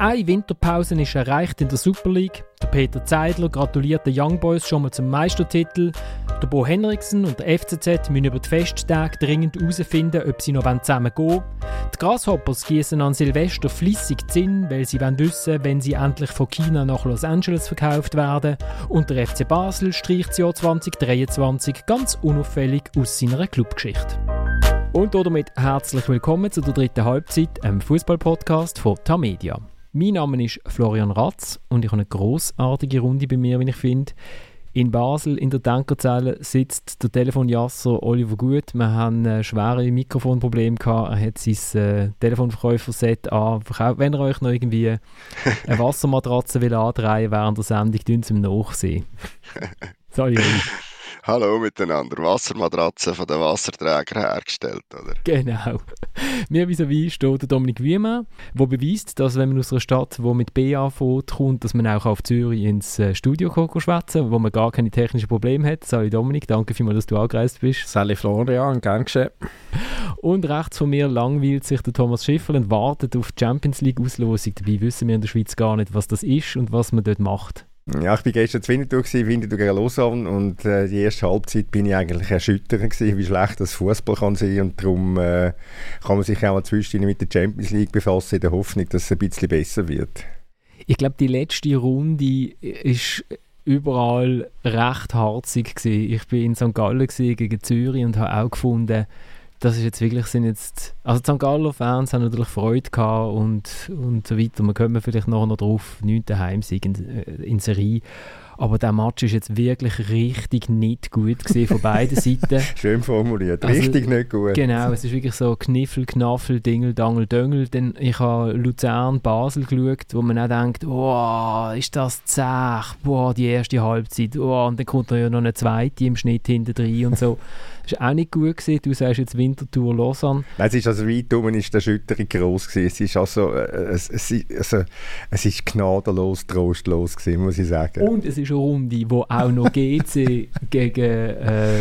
Eine Winterpause ist erreicht in der Super League. Der Peter Zeidler gratuliert den Young Boys schon mal zum Meistertitel. Der Bo Henriksen und der FCZ müssen über die Festtage dringend herausfinden, ob sie noch zusammen gehen wollen. Die Grasshoppers gießen an Silvester flüssig Zinn, weil sie wissen wenn sie endlich von China nach Los Angeles verkauft werden. Und der FC Basel streicht das Jahr 2023 ganz unauffällig aus seiner Clubgeschichte. Und damit herzlich willkommen zu der dritten Halbzeit, einem Fußball-Podcast von Tamedia. Mein Name ist Florian Ratz und ich habe eine großartige Runde bei mir, wie ich finde. In Basel in der Tankerzelle sitzt der Telefonjasser Oliver Gut. Wir haben ein schwere Mikrofonprobleme gehabt. Er hat sein äh, Telefonverkäufer-Set an. Wenn ihr euch noch irgendwie eine Wassermatratze will andrehen während der Sendung, tun Sie ihm nachsehen. Sorry, Hallo miteinander. Wassermatratze von den Wasserträgern hergestellt, oder? Genau. Mir vis-à-vis steht der Dominik Wiemann, der beweist, dass wenn man aus einer Stadt, die mit B anfängt, kommt, dass man auch auf Zürich ins äh, Studio schwätzen wo man gar keine technischen Probleme hat. Sali Dominik, danke vielmals, dass du angereist bist. Sali Florian, gern geschehen. Und rechts von mir langweilt sich der Thomas Schiffer und wartet auf die Champions League Auslosung. Dabei wissen wir in der Schweiz gar nicht, was das ist und was man dort macht. Ja, ich war gestern zu Winterthur, Winterthur gegen Lausanne und äh, die erste Halbzeit bin ich eigentlich erschüttert gewesen, wie schlecht das Fußball kann sein und darum äh, kann man sich auch mal zwischendurch mit der Champions League befassen, in der Hoffnung, dass es ein bisschen besser wird. Ich glaube, die letzte Runde ist überall recht harzig gewesen. Ich bin in St. Gallen gegen Zürich und habe auch gefunden, das ist jetzt wirklich, sind jetzt, also die St. Galler Fans haben natürlich Freude gehabt und, und so weiter. Wir kommen vielleicht nachher noch drauf, 9. Heimsieg in, äh, in Serie. Aber der Match ist jetzt wirklich richtig nicht gut gesehen von beiden Seiten. Schön formuliert, also, richtig nicht gut. Genau, es ist wirklich so Kniffel, Knaffel, Dingel, Dangel, Döngel. Denn ich habe Luzern, Basel geschaut, wo man auch denkt, oh, ist das zäh, boah, die erste Halbzeit, oh, und dann kommt ja noch eine zweite im Schnitt hinter und so. Das war auch nicht gut gewesen. Du sagst jetzt Winterthur Lausanne. Nein, es ist also weit um ist die Erschütterung gross gewesen. Es ist also, äh, es, es, also, es ist gnadenlos, trostlos gewesen, muss ich sagen. Und es ist eine Runde, wo auch noch GC gegen äh,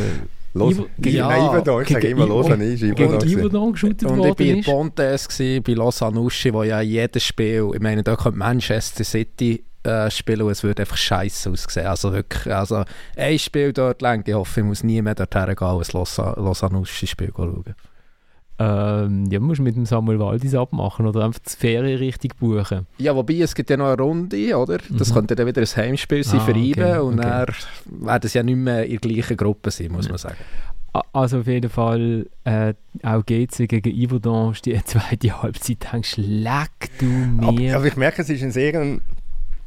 Los, ja, Iverdon, ich sage immer Lausanne ist Iverdon. Gegen Iverdon geschootet worden Und ich war Pontes, bei Lausanne Uschi, wo ja jedes Spiel, ich meine, da kommt Manchester City äh, spielen und es würde einfach scheiße aussehen. Also wirklich, also ein Spiel dort lang, ich hoffe, ich muss nie mehr dorthin gehen, ein Lausanne Uschi Spiel schauen. Ähm, ja, musst mit dem Samuel Waldis abmachen oder einfach die Ferien richtig buchen. Ja, wobei es gibt ja noch eine Runde, oder? Das mhm. könnte dann wieder ein Heimspiel sein ah, für okay, IBE und okay. dann werden es ja nicht mehr in der gleichen Gruppe sein, muss man sagen. Also auf jeden Fall äh, auch GC gegen Yverdon die zweite Halbzeit denkst leck du mir. Aber, aber, ich merke, es ist ein sehr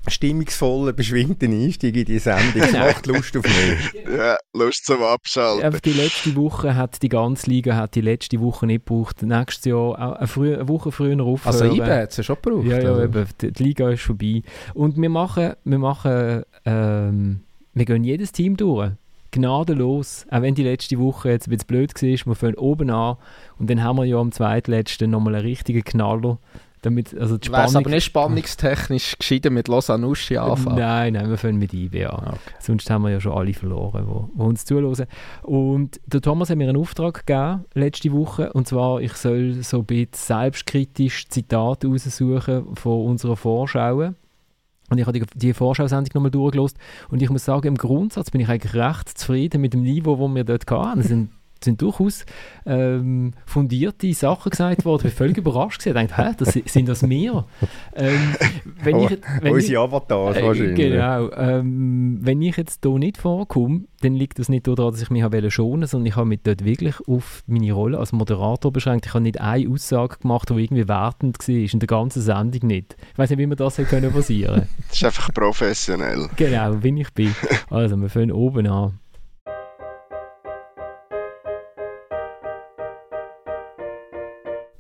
stimmungsvoller, beschwingter Einstieg in die Sendung. Es macht Lust auf mich. Ja, Lust zum Abschalten. Einfach die letzte Woche hat die ganze Liga hat die letzte Woche nicht gebraucht. Nächstes Jahr eine, früh, eine Woche früher aufhören. Also IBE hat es ja schon gebraucht. Ja, ja, eben. Die, die, Liga ist vorbei. Und wir machen, wir machen, ähm, wir gehen jedes Team durch. Gnadenlos. Auch wenn die letzte Woche jetzt ein bisschen blöd war, wir fangen oben an und dann haben wir ja am zweitletzten nochmal einen richtigen Knaller damit, also die Spannung... aber nicht spannungstechnisch gescheiter mit Losanuschi anfangen? Nein, nein, wir fangen mit IB an. Okay. Sonst haben wir ja schon alle verloren, die uns zuhören. Und der Thomas hat mir einen Auftrag gegeben, letzte Woche, und zwar, ich soll so ein bisschen selbstkritisch Zitate raussuchen von unserer Vorschau. Und ich habe die, die Vorschau-Sendung nochmal durchgelost und ich muss sagen, im Grundsatz bin ich eigentlich recht zufrieden mit dem Niveau, das wir dort hatten. Es sind durchaus ähm, fundierte Sachen gesagt worden. Ich war völlig überrascht. Gewesen. Ich dachte, hä, das, sind das wir? Ähm, wenn ich, wenn unsere ich, Avatars äh, wahrscheinlich. Genau. Ähm, wenn ich jetzt hier nicht vorkomme, dann liegt das nicht daran, dass ich mich habe schonen sondern ich habe mich dort wirklich auf meine Rolle als Moderator beschränkt. Ich habe nicht eine Aussage gemacht, die irgendwie wertend war, in der ganzen Sendung nicht. Ich weiß nicht, wie man das hätte können passieren Das ist einfach professionell. Genau, wie ich bin. Also, wir fangen oben an.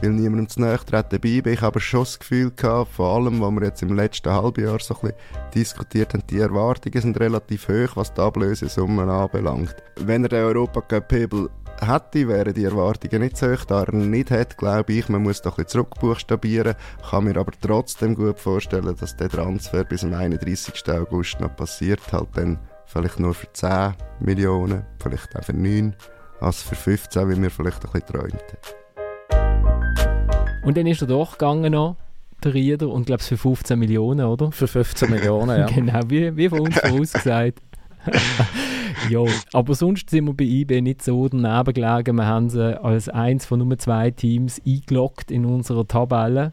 Will niemandem zu nahe treten dabei. Ich habe schon das Gefühl gehabt, vor allem, was wir jetzt im letzten Halbjahr so ein bisschen diskutiert haben, die Erwartungen sind relativ hoch, was die Ablösesummen anbelangt. Wenn er den Europacup-Hebel hätte, wären die Erwartungen nicht so hoch. Da er nicht hat, glaube ich, man muss doch ein bisschen zurückbuchstabieren. Kann mir aber trotzdem gut vorstellen, dass der Transfer bis zum 31. August noch passiert. Halt dann vielleicht nur für 10 Millionen, vielleicht auch für 9, als für 15, wie wir vielleicht ein bisschen träumt haben. Und dann ist er doch gegangen noch der Rieder, und glaube für 15 Millionen, oder? Für 15 Millionen, ja. genau, wie, wie von uns vorausgesagt. ja, aber sonst sind wir bei IB nicht so daneben gelegen. Wir haben sie als eins von nur zwei Teams eingeloggt in unserer Tabelle.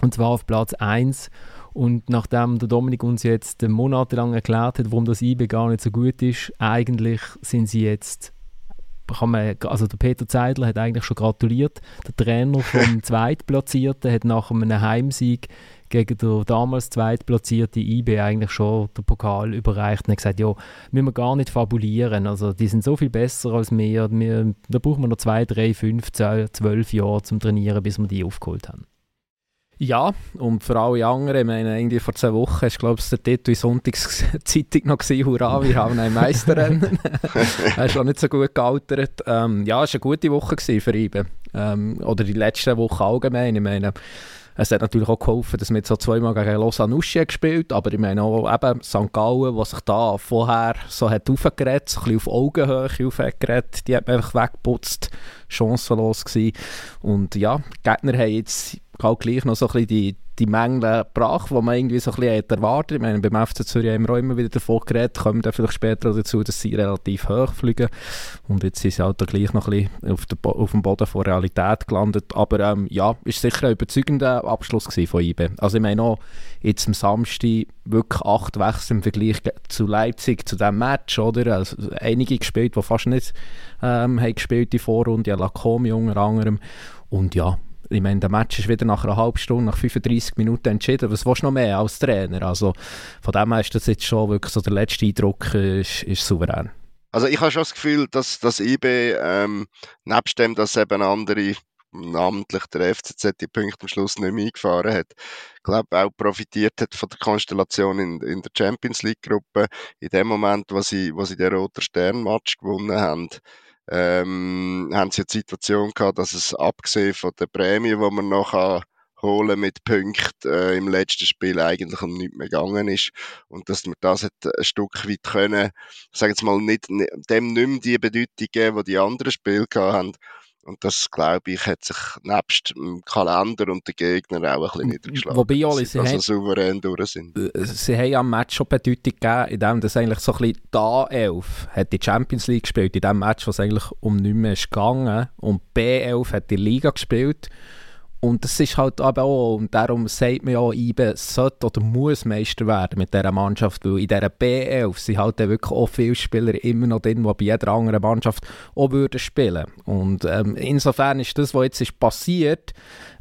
Und zwar auf Platz 1. Und nachdem der Dominik uns jetzt monatelang erklärt hat, warum das IB gar nicht so gut ist, eigentlich sind sie jetzt kann man, also der Peter Zeidler hat eigentlich schon gratuliert. Der Trainer vom Zweitplatzierten hat nach einem Heimsieg gegen den damals zweitplatzierten IB eigentlich schon den Pokal überreicht und hat gesagt, ja, müssen wir gar nicht fabulieren. Also die sind so viel besser als wir. wir da brauchen wir noch zwei, drei, fünf, zwölf Jahre zum Trainieren, bis wir die aufgeholt haben. Ja, und für alle anderen, ich meine, irgendwie vor zwei Wochen ist, glaube ich, der Titel in Sonntagszeitung noch gewesen, «Hurra, wir haben ein Meisterrennen». er ist auch nicht so gut gealtert. Ähm, ja, es war eine gute Woche für ihn. Ähm, oder die letzte Woche allgemein. Ich meine, es hat natürlich auch geholfen, dass wir jetzt so zweimal gegen Lausanne gespielt aber ich meine auch eben St. Gallen, was sich da vorher so hat aufgeregt, so ein bisschen auf Augenhöhe aufgeregt, die hat man einfach weggeputzt, chancenlos gewesen. Und ja, die Gegner haben jetzt halt gleich noch so ein bisschen die, die Mängel gebracht, die man irgendwie so ein bisschen erwartet. Ich meine, beim FC Zürich haben wir auch immer wieder davon geredet, kommen dann vielleicht später dazu, dass sie relativ hoch fliegen. Und jetzt sind sie halt gleich noch ein bisschen auf, der, auf dem Boden von Realität gelandet. Aber ähm, ja, ist sicher ein überzeugender Abschluss von IBE. Also ich meine auch, jetzt am Samstag wirklich acht Wechsel im Vergleich zu Leipzig, zu diesem Match, oder? Also einige gespielt, die fast nicht ähm, haben gespielt die Vorrunde, Lacomi unter anderem. Und ja, ich meine, der Match ist wieder nach einer halben Stunde, nach 35 Minuten entschieden. Was willst du noch mehr als Trainer? Also von dem her ist das jetzt schon wirklich so der letzte Eindruck ist, ist souverän. Also ich habe schon das Gefühl, dass das IB ähm, nebst dem, dass eben andere namentlich der FCZ die Punkte am Schluss nicht mehr eingefahren hat, glaube auch profitiert hat von der Konstellation in, in der Champions League Gruppe. In dem Moment, wo sie, wo sie den Roter Stern Match gewonnen haben, ähm, haben sie die Situation gehabt, dass es abgesehen von der Prämie, die man noch holen mit Punkten äh, im letzten Spiel eigentlich um nichts mehr gegangen ist. Und dass man das hat ein Stück weit können, sagen wir mal, nicht, dem nicht mehr die Bedeutung geben, die die anderen Spiele gehabt haben und das, glaube ich, hat sich nebst dem Kalender und den Gegnern auch ein bisschen niedergeschlagen. Wobei, Oli, sie also haben, souverän durch sind. Äh, sie haben am Match schon Bedeutung gegeben, indem das eigentlich so ein bisschen da 11 hat die Champions League gespielt, in dem Match, was eigentlich um nichts mehr ist gegangen. Und B11 hat die Liga gespielt. Und das ist halt aber auch, und darum sagt man ja, IBE sollte oder muss Meister werden mit dieser Mannschaft, weil in dieser B11 sind halt wirklich auch viele Spieler immer noch drin, die bei jeder anderen Mannschaft auch würden spielen. Und ähm, insofern ist das, was jetzt ist passiert,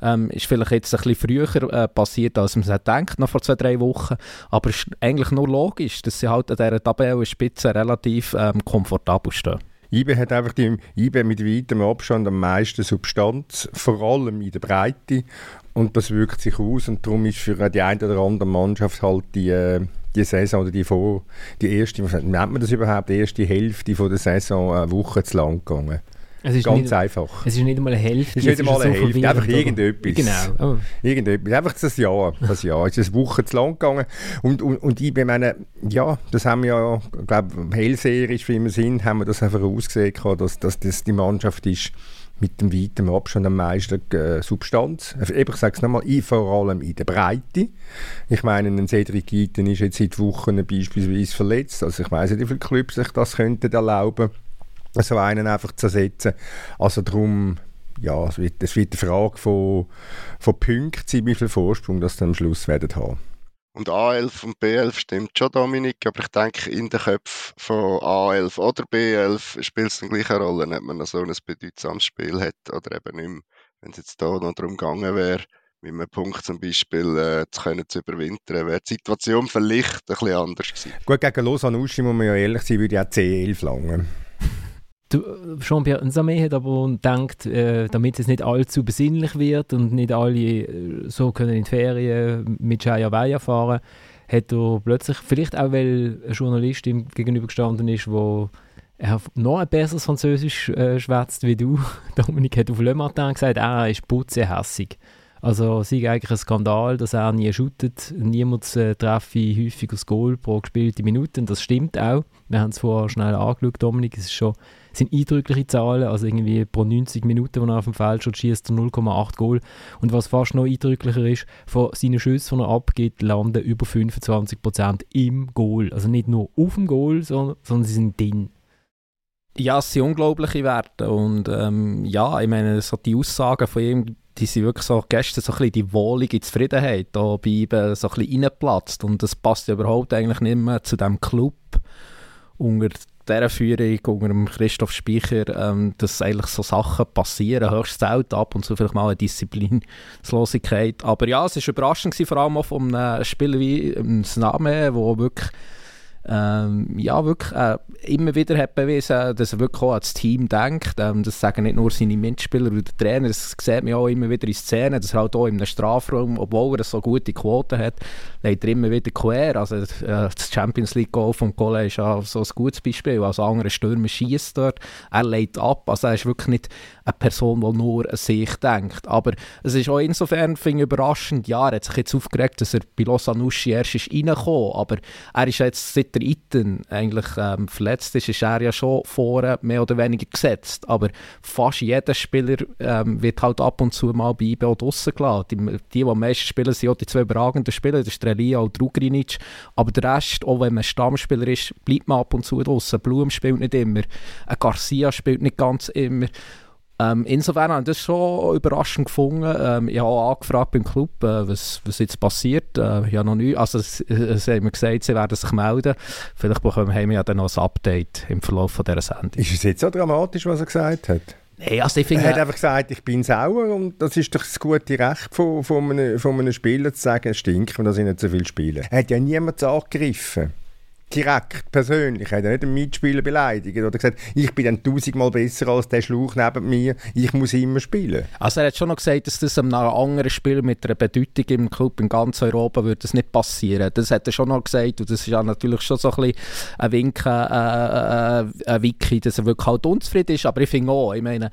ähm, ist vielleicht jetzt ein bisschen früher äh, passiert, als man es denkt, noch vor zwei, drei Wochen, aber es ist eigentlich nur logisch, dass sie halt an dieser Tabellenspitze relativ ähm, komfortabel stehen. IBE hat einfach die, IBE mit weitem Abstand am meisten Substanz, vor allem in der Breite. Und das wirkt sich aus und darum ist für die eine oder andere Mannschaft halt die, äh, die Saison oder die vor, die erste, nennt man das überhaupt, die erste Hälfte von der Saison eine Woche zu lang gegangen. Es ist Ganz nicht, einfach. Es ist nicht einmal eine Hälfte. Es ist nicht einmal eine Hälfte, einfach irgendetwas. Genau. Oh. Irgendetwas. Einfach das Jahr. Das Jahr. Es ist eine Woche zu lang gegangen. Und, und, und ich meine, ja, das haben wir ja, ich glaube, hellseherisch, wie wir sind, haben wir das einfach ausgesehen, dass, dass das die Mannschaft ist mit dem weiten Abstand am meisten äh, Substanz. Ich sage es nochmal, vor allem in der Breite. Ich meine, ein Cedric Eaton ist jetzt seit Wochen beispielsweise verletzt. Also ich weiß nicht, wie viele Clubs sich das könnten erlauben so einen einfach zu ersetzen. Also darum, ja, es wird, es wird eine Frage von, von Punkten sein, wie viel Vorsprung das dann am Schluss werden haben. Und A11 und B11 stimmt schon, Dominik, aber ich denke, in den Köpfen von A11 oder B11 spielt es dann gleich eine Rolle, ob man noch so ein bedeutsames Spiel hat oder eben nicht mehr. Wenn es jetzt hier noch darum gegangen wäre, mit einem Punkt zum Beispiel äh, zu, können zu überwintern, wäre die Situation vielleicht ein bisschen anders gewesen. Gut, gegen Lausanne Uschi muss man ja ehrlich sein, würde ich auch C11 langen. Jean-Pierre Nzame hat aber gedacht, äh, damit es nicht allzu besinnlich wird und nicht alle äh, so können in die Ferien mit Jaya Weia fahren, hat er plötzlich, vielleicht auch weil ein Journalist ihm gegenübergestanden ist, wo er noch ein besseres Französisch äh, schwätzt wie du. Dominik hat auf Le Matin gesagt, ah, er ist putzehässig. Also es ist eigentlich ein Skandal, dass er nie shootet. Niemand äh, treffe häufig aufs Goal pro gespielte Minute. Und das stimmt auch. Wir haben es vorher schnell angeschaut, Dominik. Es ist schon, sind eindrückliche Zahlen. Also irgendwie pro 90 Minuten, wo er auf dem Feld schon schießt, 0,8 Goal. Und was fast noch eindrücklicher ist, von seinen Schüssen, die er abgibt, landen über 25% im Goal. Also nicht nur auf dem Goal, sondern, sondern sie sind drin. Ja, es sind unglaubliche Werte und ähm, ja, ich meine, so die Aussagen von ihm, die sind wirklich so gestern so ein bisschen die wohlige Zufriedenheit da bei ihm so ein bisschen reingeplatzt und das passt ja überhaupt eigentlich nicht mehr zu dem Club unter dieser Führung, unter Christoph Speicher, ähm, dass eigentlich so Sachen passieren, höchst selten ab und zu vielleicht mal eine Disziplinlosigkeit, aber ja, es war überraschend gewesen, vor allem auch von einem Spieler wie ähm, Sname, wo wirklich ähm, ja, wirklich äh, immer wieder hat bewiesen, dass er wirklich auch ans Team denkt. Ähm, das sagen nicht nur seine Mitspieler oder der Trainer, das sieht man auch immer wieder in Szenen, dass er halt auch in einem Strafraum, obwohl er so gute Quoten hat, legt er immer wieder quer. Also äh, das Champions League Goal von Cole ist ja so ein gutes Beispiel. Also andere Stürmer schießt dort, er legt ab. Also er ist wirklich nicht eine Person, die nur an sich denkt. Aber es ist auch insofern ich überraschend, ja, er hat sich jetzt aufgeregt, dass er bei Los Anusci erst ist reingekommen, aber er ist jetzt seit der Iten eigentlich ähm, verletzt ist, ist er ja schon vorne mehr oder weniger gesetzt. Aber fast jeder Spieler ähm, wird halt ab und zu mal bei IBO draussen gelassen. Die, die, die am meisten spielen, sind auch die zwei überragenden Spieler, das ist Relia und Drugrinic. Aber der Rest, auch wenn man Stammspieler ist, bleibt man ab und zu draussen. Blum spielt nicht immer, Garcia spielt nicht ganz immer. Ähm, insofern habe ich das schon überraschend gefunden. Ähm, ich habe angefragt beim Club, äh, was, was jetzt passiert. Äh, ich noch nie, also es, es haben mir gesagt, sie werden sich melden. Vielleicht bekommen wir ja dann noch ein Update im Verlauf von dieser Sendung. Ist es jetzt so dramatisch, was er gesagt hat? Nee, also ich er hat einfach gesagt, ich bin sauer und das ist doch das gute Recht von, von, einem, von einem Spieler zu sagen, es stinkt, wenn er nicht so viel spielen. Er hat ja niemand angegriffen direkt, persönlich, hat er nicht einen Mitspieler beleidigt oder gesagt, ich bin dann tausendmal besser als der Schlauch neben mir, ich muss immer spielen. Also er hat schon noch gesagt, dass das einem anderen Spieler mit einer Bedeutung im Club in ganz Europa würde das nicht passieren. Das hat er schon noch gesagt und das ist ja natürlich schon so ein bisschen ein Wink, äh, äh, ein Wiki, dass er wirklich halt unzufrieden ist, aber ich finde auch, ich meine,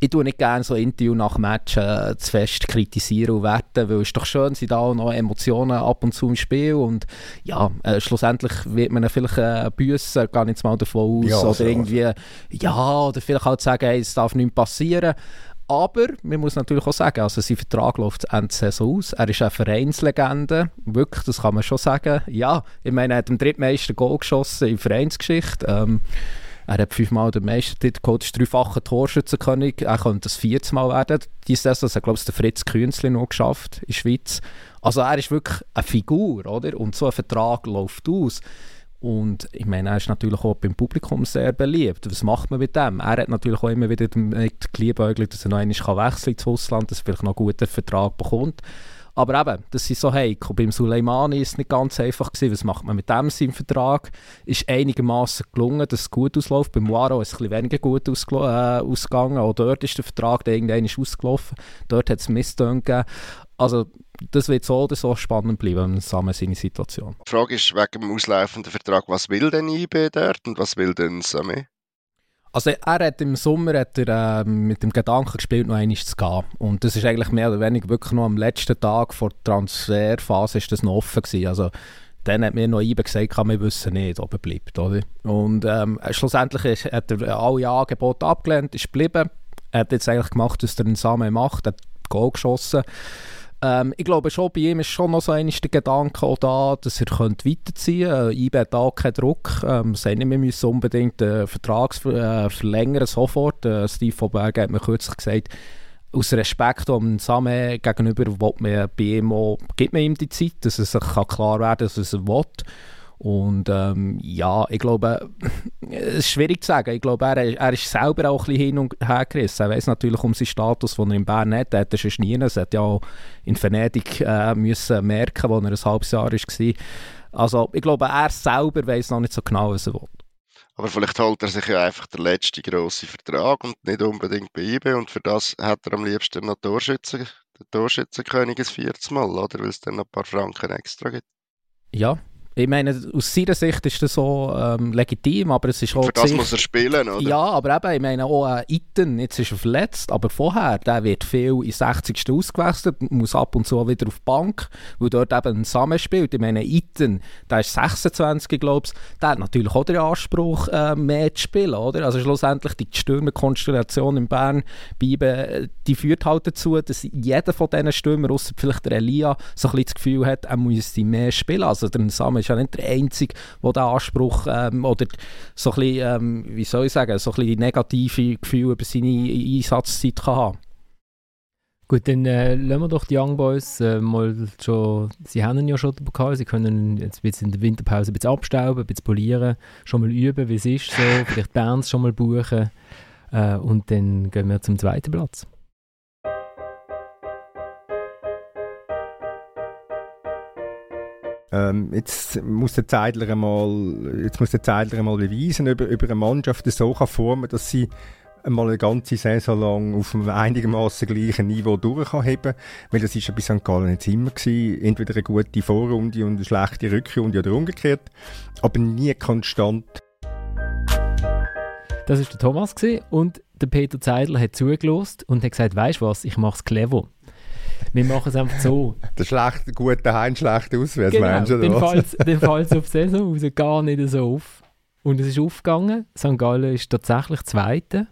ich tue nicht gerne so Interview nach Match äh, zu fest kritisieren und werten, weil es ist doch schön, sind da auch noch Emotionen ab und zu im Spiel und ja, äh, schlussendlich wird man man vielleicht äh, büssen, ich jetzt mal davon aus. Ja, oder so. irgendwie, ja, oder vielleicht halt sagen, hey, es darf nicht passieren. Aber man muss natürlich auch sagen, also sein Vertrag läuft Ende Saison aus. Er ist eine Vereinslegende. Wirklich, das kann man schon sagen. Ja, ich meine, er hat am drittmeisten Goal geschossen in der Vereinsgeschichte. Ähm, er hat fünfmal den Meistertitel geholt, ist dreifacher Torschützenkönig. Er könnte das viertes Mal werden. Diese Saison hat, glaube ich, der Fritz Künzli noch geschafft in der Schweiz. Also er ist wirklich eine Figur, oder? Und so ein Vertrag läuft aus. Und ich meine, er ist natürlich auch beim Publikum sehr beliebt. Was macht man mit dem? Er hat natürlich auch immer wieder damit geliebäugelt, dass er noch einmal wechseln kann zu Russland, dass er vielleicht noch einen guten Vertrag bekommt. Aber eben, das ist so heikel. Beim Suleimani ist es nicht ganz einfach gewesen. Was macht man mit dem seinem Vertrag? Ist einigermaßen gelungen, dass es gut ausläuft. Beim Waro ist es ein weniger gut ausge äh, ausgegangen. Auch dort ist der Vertrag, irgendwann ausgelaufen. Dort hat es Misstöne gegeben. Also, das wird so oder so spannend bleiben, zusammen seine Situation. Die Frage ist wegen dem auslaufenden Vertrag, was will denn IB dort und was will denn Samé? Also er hat im Sommer hat er, äh, mit dem Gedanken gespielt, noch einmal zu gehen. Und das ist eigentlich mehr oder weniger wirklich nur am letzten Tag vor der Transferphase ist das noch offen gewesen. Also dann hat mir noch IBE gesagt, wir wissen nicht, ob er bleibt. Oder? Und ähm, schlussendlich ist, hat er alle Angebote abgelehnt, ist geblieben. Er hat jetzt eigentlich gemacht, was er in Samen macht, hat Goal geschossen. Ähm, ich glaube schon, bei ihm ist schon noch so ein der Gedanke auch da, dass er könnte weiterziehen könnte. Äh, IB da keinen Druck. Ähm, sagen wir müssen unbedingt den Vertrag äh, verlängern, sofort. Äh, Steve von Berg hat mir kürzlich gesagt, aus Respekt um Same gegenüber will man bei ihm auch, gibt man ihm die Zeit, dass es sich klar werden kann, dass er es will. Und ähm, ja, ich glaube, es ist schwierig zu sagen. Ich glaube, er, er ist selber auch ein bisschen hin und her gerissen. Er weiß natürlich um seinen Status, den er in Bern hat. Er hat er schon nie. Er hat ja auch in Venedig äh, müssen merken, wo er ein halbes Jahr war. Also ich glaube, er selber weiß noch nicht so genau, was er will. Aber vielleicht holt er sich ja einfach den letzten grossen Vertrag und nicht unbedingt bei IB. Und für das hat er am liebsten noch Torschützen, den Torschützenkönig ein viertes Mal, oder? Weil es dann noch ein paar Franken extra gibt. Ja, Ich meine, aus seiner Sicht ist das so ähm, legitim, aber es ist auch... Für das muss er spielen, oder? Ja, aber eben, ich meine auch äh, Iten, jetzt ist er verletzt, aber vorher, der wird viel in 60. ausgewechselt, muss ab und zu wieder auf die Bank, weil dort eben ein Samen spielt. Ich meine, Iten, der ist 26, glaube ich, der hat natürlich auch den Anspruch, äh, mehr zu spielen, oder? Also schlussendlich die Stürmerkonstellation in Bern, Bibe, die führt halt dazu, dass jeder von diesen Stürmern, außer vielleicht der Elia, so ein bisschen das Gefühl hat, er müsste mehr spielen. Also der Samen ist ja nicht der Einzige, der diesen Anspruch ähm, oder so ein bisschen, ähm, wie soll ich sagen, so ein negative Gefühle über seine Einsatzzeit kann haben Gut, dann äh, lassen wir doch die Young Boys äh, mal schon, sie haben ja schon den Pokal, sie können jetzt ein in der Winterpause ein bisschen abstauben, ein bisschen polieren, schon mal üben, wie es ist, so, vielleicht Bands schon mal buchen äh, und dann gehen wir zum zweiten Platz. Ähm, jetzt muss der Zeidler mal, jetzt muss der Zeidler mal beweisen, ob, ob er eine Mannschaft so kann formen, dass sie einmal eine ganze Saison lang auf einem einigermaßen gleichen Niveau durchheben Weil das ist ja bei St. Gallen jetzt immer gewesen. Entweder eine gute Vorrunde und eine schlechte Rückrunde oder umgekehrt. Aber nie konstant. Das ist der Thomas und der Peter Zeidler hat zugelost und hat gesagt, weißt du was, ich mache es clever. Wir machen es einfach so. Der schlechte, gute Heim, schlechte Auswärts, genau, meinst du, Dann fällt es auf die Saison raus gar nicht so auf. Und es ist aufgegangen. St. Gallen ist tatsächlich Zweiter.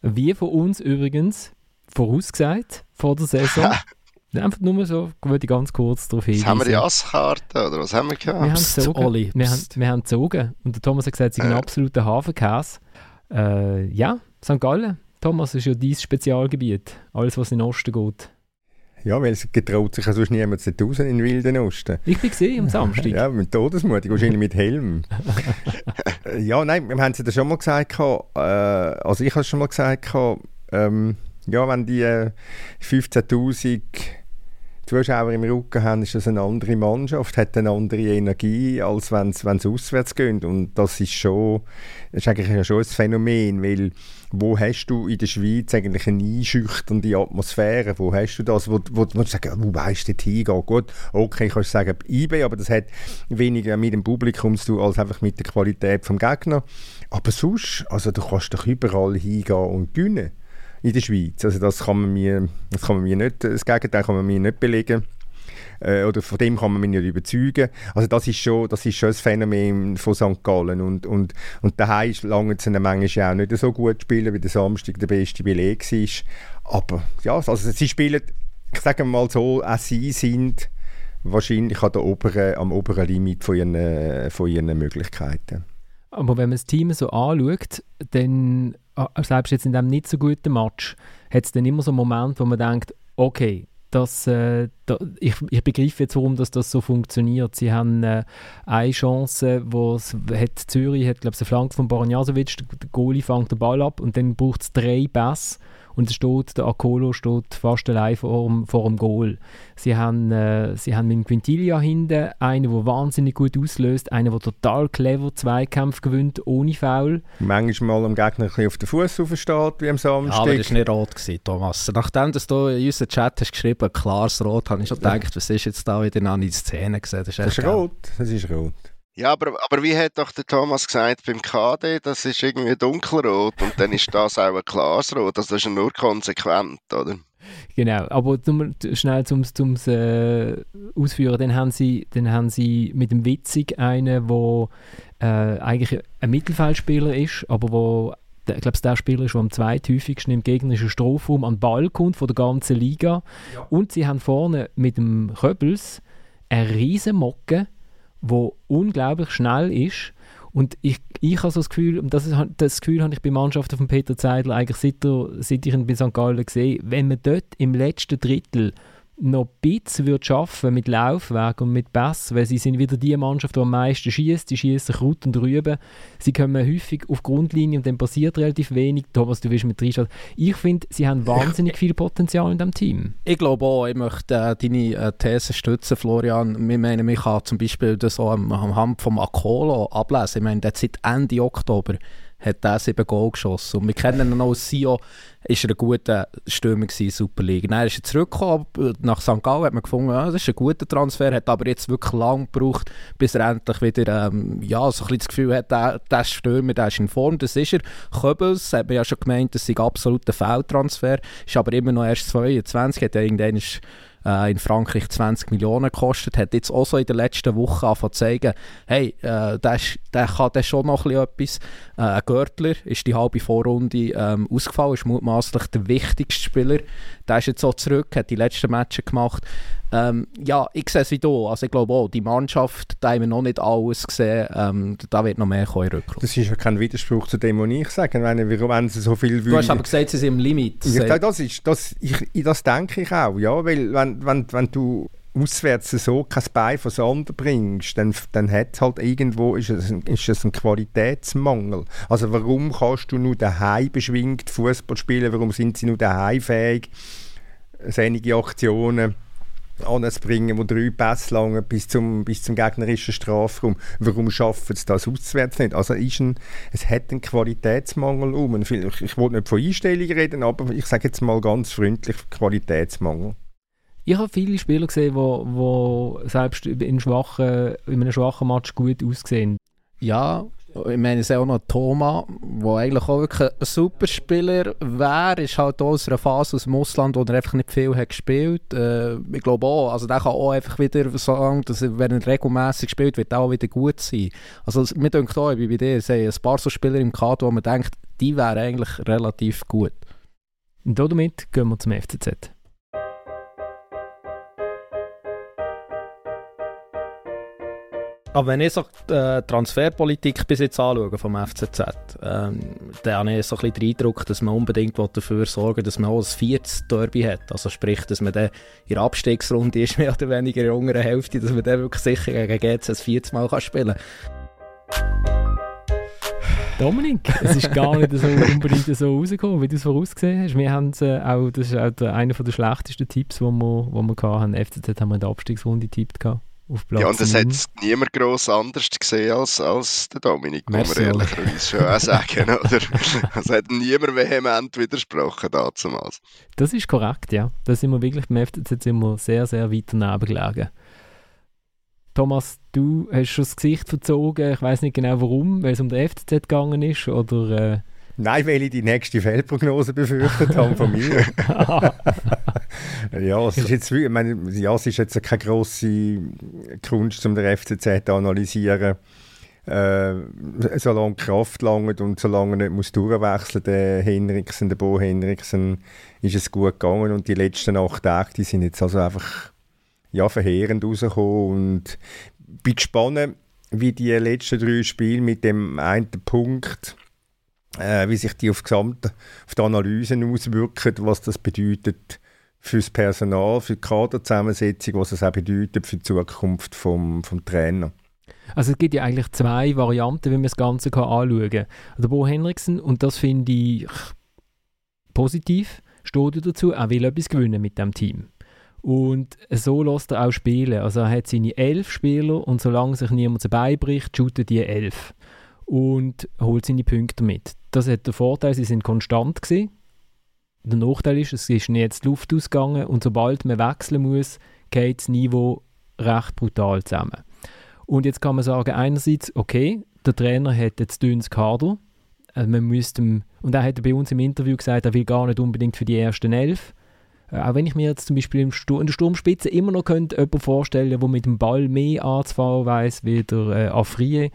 Wie von uns übrigens vorausgesagt vor der Saison. Einfach nur so, würde ich ganz kurz darauf hinweisen. haben wir die Asskarte oder was haben wir gehabt? Wir haben gezogen. Wir haben, wir haben gezogen. Und der Thomas hat gesagt, sie sind äh. ein absoluter Hafenkäse. Äh, ja, St. Gallen. Thomas, ist ja dein Spezialgebiet. Alles, was in den Osten geht. Ja, weil es getraut sich ja sonst niemand nicht raus in den Wilden Osten. Ich bin gesehen am Samstag. ja, mit Todesmutig, wahrscheinlich mit Helm. ja, nein, wir haben es ja schon mal gesagt, äh, also ich habe es schon mal gesagt, ähm, ja, wenn die äh, 15'000 Zuschauer im Rücken haben, ist das eine andere Mannschaft, hat eine andere Energie, als wenn es auswärts geht. Und das ist schon, das ist eigentlich schon ein Phänomen, weil wo hast du in der Schweiz eigentlich eine einschüchternde Atmosphäre? Wo hast du das, wo, du sagst, wo weißt du hingehen? Gut, okay, kannst du sagen IB, aber das hat weniger mit dem Publikum zu tun, als einfach mit der Qualität des Gegner. Aber sonst, also du kannst doch überall hingehen und gewinnen in der Schweiz. Also das kann man mir, das kann man mir nicht, das Gegenteil kann man mir nicht belegen äh, oder von dem kann man mich nicht überzeugen. Also das ist schon, das ist schon ein Phänomen von St. Gallen und, und, und daheim lange zu manchmal auch nicht so gut spielen, wie der Samstag der beste Beleg war. Aber ja, also sie spielen, ich sage mal so, auch sie sind wahrscheinlich an der oberen, am oberen Limit von ihren, von ihren Möglichkeiten. Aber wenn man das Team so anschaut, dann, äh, selbst jetzt in diesem nicht so guten Match, hat es dann immer so einen Moment, wo man denkt, okay, dass, äh, da, ich, ich begreife jetzt, warum das, das so funktioniert. Sie haben äh, eine Chance, wo hat Zürich hat, glaube ich, eine Flanke von Baranjasovic, der, der Goalie fängt den Ball ab und dann braucht es drei Pässe und es steht, der Akolo steht fast allein vor dem, vor dem Goal. Sie haben, äh, sie haben mit dem Quintilia hinten einen, der wahnsinnig gut auslöst, einen, der total clever Zweikämpfe gewinnt, ohne Foul. Manchmal am Gegner ein bisschen auf den Fuß aufsteht, wie am Samstag. Ja, aber das war nicht rot, gewesen, Thomas. Nachdem dass du in unserem Chat hast geschrieben klares Rot, habe ich schon gedacht, was ist jetzt da wieder die Szene gesehen? Das ist, das ist rot, das ist rot. Ja, aber, aber wie hat doch der Thomas gesagt beim KD, das ist irgendwie dunkelrot und dann ist das auch ein klares Rot. Also das ist ja nur konsequent, oder? Genau, aber zum, schnell zum, zum äh, Ausführen, dann haben, sie, dann haben sie mit dem Witzig einen, der äh, eigentlich ein Mittelfeldspieler ist, aber wo ich glaube, der Spieler ist, der am zweithäufigsten im gegnerischen Strafraum an den Ball kommt von der ganzen Liga. Ja. Und sie haben vorne mit dem Köbels eine riesen Mocke, wo unglaublich schnell ist. Und ich, ich habe so das Gefühl, und das, das Gefühl habe ich bei Mannschaften von Peter Zeidler eigentlich seit, er, seit ich ihn bei St. Gallen gesehen wenn man dort im letzten Drittel noch ein bisschen würde schaffen mit Laufweg und mit Pass, weil sie sind wieder die Mannschaft, die am meisten schießt. Die schießen Kraut und Rüben. Sie kommen häufig auf Grundlinie und dann passiert relativ wenig. Thomas, du willst mit reinschauen. Ich finde, sie haben wahnsinnig viel Potenzial in diesem Team. Ich glaube auch, ich möchte äh, deine äh, These stützen, Florian. Wir meinen, ich kann zum Beispiel das auch am, am Hand vom Akolo ablesen. Ich meine, der seit Ende Oktober hat er sieben Goal geschossen. Und wir kennen ihn noch als Sio, ist er ein guter Stürmer in der Super. Dann ist er zurückgekommen, nach St. Gallen hat man gefunden, ja, das ist ein guter Transfer, hat aber jetzt wirklich lang gebraucht, bis er endlich wieder, ähm, ja, so ein bisschen das Gefühl hat, der, der Stürmer, der ist in Form, das ist er. Köbels, hat man ja schon gemeint, das sei absolut ein Feldtransfer, ist aber immer noch erst 22, hat ja irgendwann äh, in Frankreich 20 Millionen gekostet, hat jetzt auch so in den letzten Wochen angefangen zu zeigen, hey, äh, der, ist, der kann dann schon noch etwas. Äh, ein Görtler ist die halbe Vorrunde ähm, ausgefallen, ist mutmaßlich der wichtigste Spieler. Der ist jetzt so zurück, hat die letzten Matches gemacht. Ähm, ja, ich sehe es wie du. Also ich glaube auch, die Mannschaft, da haben wir noch nicht alles gesehen. Ähm, da wird noch mehr kommen Das ist ja kein Widerspruch zu dem, was ich sage. Wenn, wenn sie so viel Du hast aber gesagt, sie sind im Limit. Ja, das, ist, das, ich, das denke ich auch. Ja, weil wenn, wenn, wenn du auswärts so kein Bein von Sander bringst, dann, dann hat halt irgendwo ist es, ein, ist es ein Qualitätsmangel. Also warum kannst du nur daheim beschwingt Fußball spielen? Warum sind sie nur daheim fähig? Einige Aktionen anzubringen, wo drei Pässe lang bis zum, bis zum gegnerischen Strafraum. Warum schaffen sie das auswärts nicht? Also ist ein, es hat einen Qualitätsmangel um. Ich, ich wollte nicht von Einstellungen reden, aber ich sage jetzt mal ganz freundlich Qualitätsmangel. Ich habe viele Spieler gesehen, die wo, wo selbst in, schwachen, in einem schwachen Match gut aussehen. Ja, ich meine, es ist auch noch Thomas, der eigentlich auch wirklich ein super Spieler wäre, ist halt auch aus einer Phase aus dem Ausland, wo er einfach nicht viel hat gespielt äh, Ich glaube auch, also der kann auch einfach wieder sagen, dass er, wenn er regelmäßig spielt, wird er auch wieder gut sein. Also mir denkt auch, wie bei dir, es ein paar so Spieler im Kader, wo man denkt, die wären eigentlich relativ gut. Und damit gehen wir zum FCZ. Aber wenn ich so die äh, Transferpolitik bis jetzt anschaue vom FCZ, ähm, dann habe ich so ein bisschen den Eindruck, dass man unbedingt dafür sorgen will, dass man auch ein viertes Derby hat. Also sprich, dass man dann in der Abstiegsrunde ist, mehr oder weniger in der unteren Hälfte, dass man dann wirklich sicher gegen GC ein viertes Mal kann spielen kann. Dominik, es ist gar nicht so unbedingt so rausgekommen, wie du es vorausgesehen hast. Wir haben äh, auch, das ist auch einer der schlechtesten Tipps, die wir, wo wir hatten. FCZ haben wir in der Abstiegsrunde getippt gehabt auf Platz Ja, und das hat niemand gross anders gesehen als, als der Dominik, muss man ehrlicherweise schon auch sagen. Oder? Es hat niemand vehement widersprochen damals. Das ist korrekt, ja. Da sind wir wirklich beim FCZ sind wir sehr, sehr weit daneben gelegen. Thomas, du hast schon das Gesicht verzogen. Ich weiß nicht genau warum, weil es um den FCZ gegangen ist oder... Äh Nein, weil ich die nächste Fehlprognose befürchtet habe von mir. ja, es ist jetzt, ich meine, ja, es ist jetzt keine grosse Kunst, um den FCZ zu analysieren. Äh, solange Kraft langt und solange er nicht muss durchwechseln der Henriksen, der Bo Henriksen, ist es gut gegangen und die letzten acht Tage, die sind jetzt also einfach ja, verheerend rausgekommen und bin gespannt, wie die letzten drei Spiele mit dem einen Punkt äh, wie sich die auf, Gesamt, auf die Analysen auswirken, was das bedeutet für das Personal, für die Kaderzusammensetzung, was es auch bedeutet für die Zukunft vom, vom Trainer. Also es gibt ja eigentlich zwei Varianten, wie man das Ganze kann anschauen kann. Der Bo Henriksen, und das finde ich positiv, steht dazu, er will etwas gewinnen mit dem Team. Und so lässt er auch spielen. Also er hat seine elf Spieler und solange sich niemand dabei bricht, shootet die elf und holt seine Punkte mit. Das hat den Vorteil, sie sind konstant gewesen. Der Nachteil ist, es ist jetzt Luft ausgegangen und sobald man wechseln muss, geht das Niveau recht brutal zusammen. Und jetzt kann man sagen, einerseits, okay, der Trainer hat jetzt dünnes Kader, also man müsste, und er hat bei uns im Interview gesagt, er will gar nicht unbedingt für die ersten elf. Äh, auch wenn ich mir jetzt zum Beispiel in der Sturmspitze immer noch könnte jemanden vorstellen der mit dem Ball mehr anzufahren weiß wie der äh, Afrie.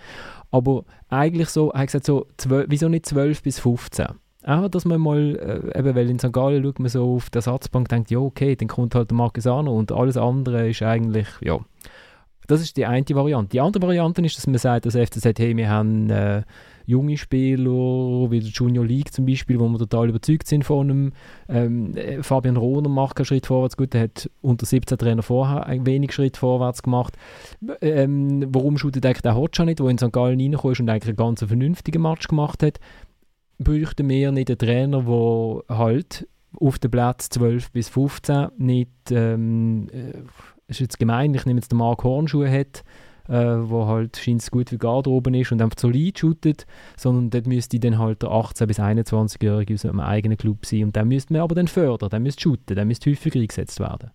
Aber eigentlich so, er hat gesagt, so, 12, wieso nicht 12 bis 15? Auch, dass man mal, äh, eben, weil in St. Gallen schaut man so auf die Ersatzbank denkt, ja, okay, dann kommt halt der Marquesano und alles andere ist eigentlich, ja. Das ist die eine Variante. Die andere Variante ist, dass man sagt, dass FCZ, hey, wir haben äh, junge Spieler, wie der Junior League zum Beispiel, wo wir total überzeugt sind von einem. Ähm, äh, Fabian Rohner macht keinen Schritt vorwärts. Gut, er hat unter 17 Trainer vorher ein wenig Schritt vorwärts gemacht. Ähm, warum shootet eigentlich der Hotscha nicht, der in St. Gallen reingekommen ist und eigentlich einen ganz vernünftigen Match gemacht hat? Bräuchten wir nicht einen Trainer, der halt auf dem Platz 12 bis 15 nicht, ähm, äh, ist jetzt gemein, ich nehme jetzt den Mark Hornschuhe hat, äh, wo halt scheint gut wie Garderoben ist und einfach solid shootet, sondern dort müsste dann halt der 18- bis 21-Jährige aus einem eigenen Club sein und den müsste man aber dann fördern, der müsste shooten, der müsste häufiger eingesetzt werden.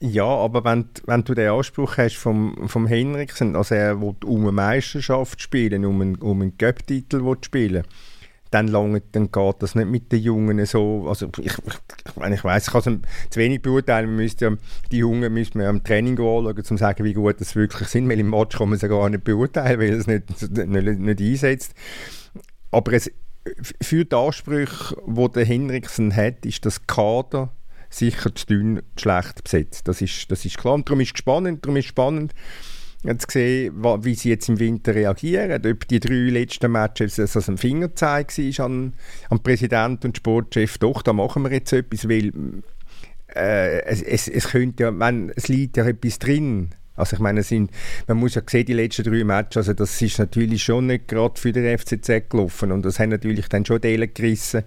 Ja, aber wenn, wenn du den Anspruch hast vom, vom Henriksen, also er will um eine Meisterschaft spielen, um einen, um einen Cup-Titel spielen dann, lange, dann geht das nicht mit den Jungen so. Also ich, ich, ich, weiß, ich kann es zu wenig beurteilen. Man müsste ja, die Jungen müsste man am Training anschauen, um zu sagen, wie gut das wirklich sind. Weil im Match kann man sie gar nicht beurteilen, weil es nicht, nicht, nicht einsetzt. Aber es, für die Ansprüche, die der Henriksen hat, ist das Kader sicher zu dünn schlecht besetzt. Das ist, das ist klar. Und darum ist es spannend, darum ist spannend zu sehen, wie sie jetzt im Winter reagieren. Ob die drei letzten Matches also ein Fingerzeig war an, an Präsident und Sportchef, doch, da machen wir jetzt etwas, weil äh, es, es, es könnte ja, wenn, es liegt ja etwas drin. Also ich meine, sind, man muss ja sehen, die letzten drei Matches, also das ist natürlich schon nicht gerade für den FCZ gelaufen und das haben natürlich dann schon Teile gerissen.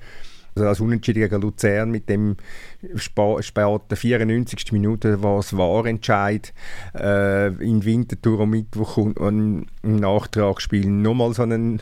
Also als Unentschieden gegen Luzern mit dem späten 94. Minute war es Wahrentscheid äh, in Winterthur am Mittwoch und im Nachtragsspiel nochmal so einen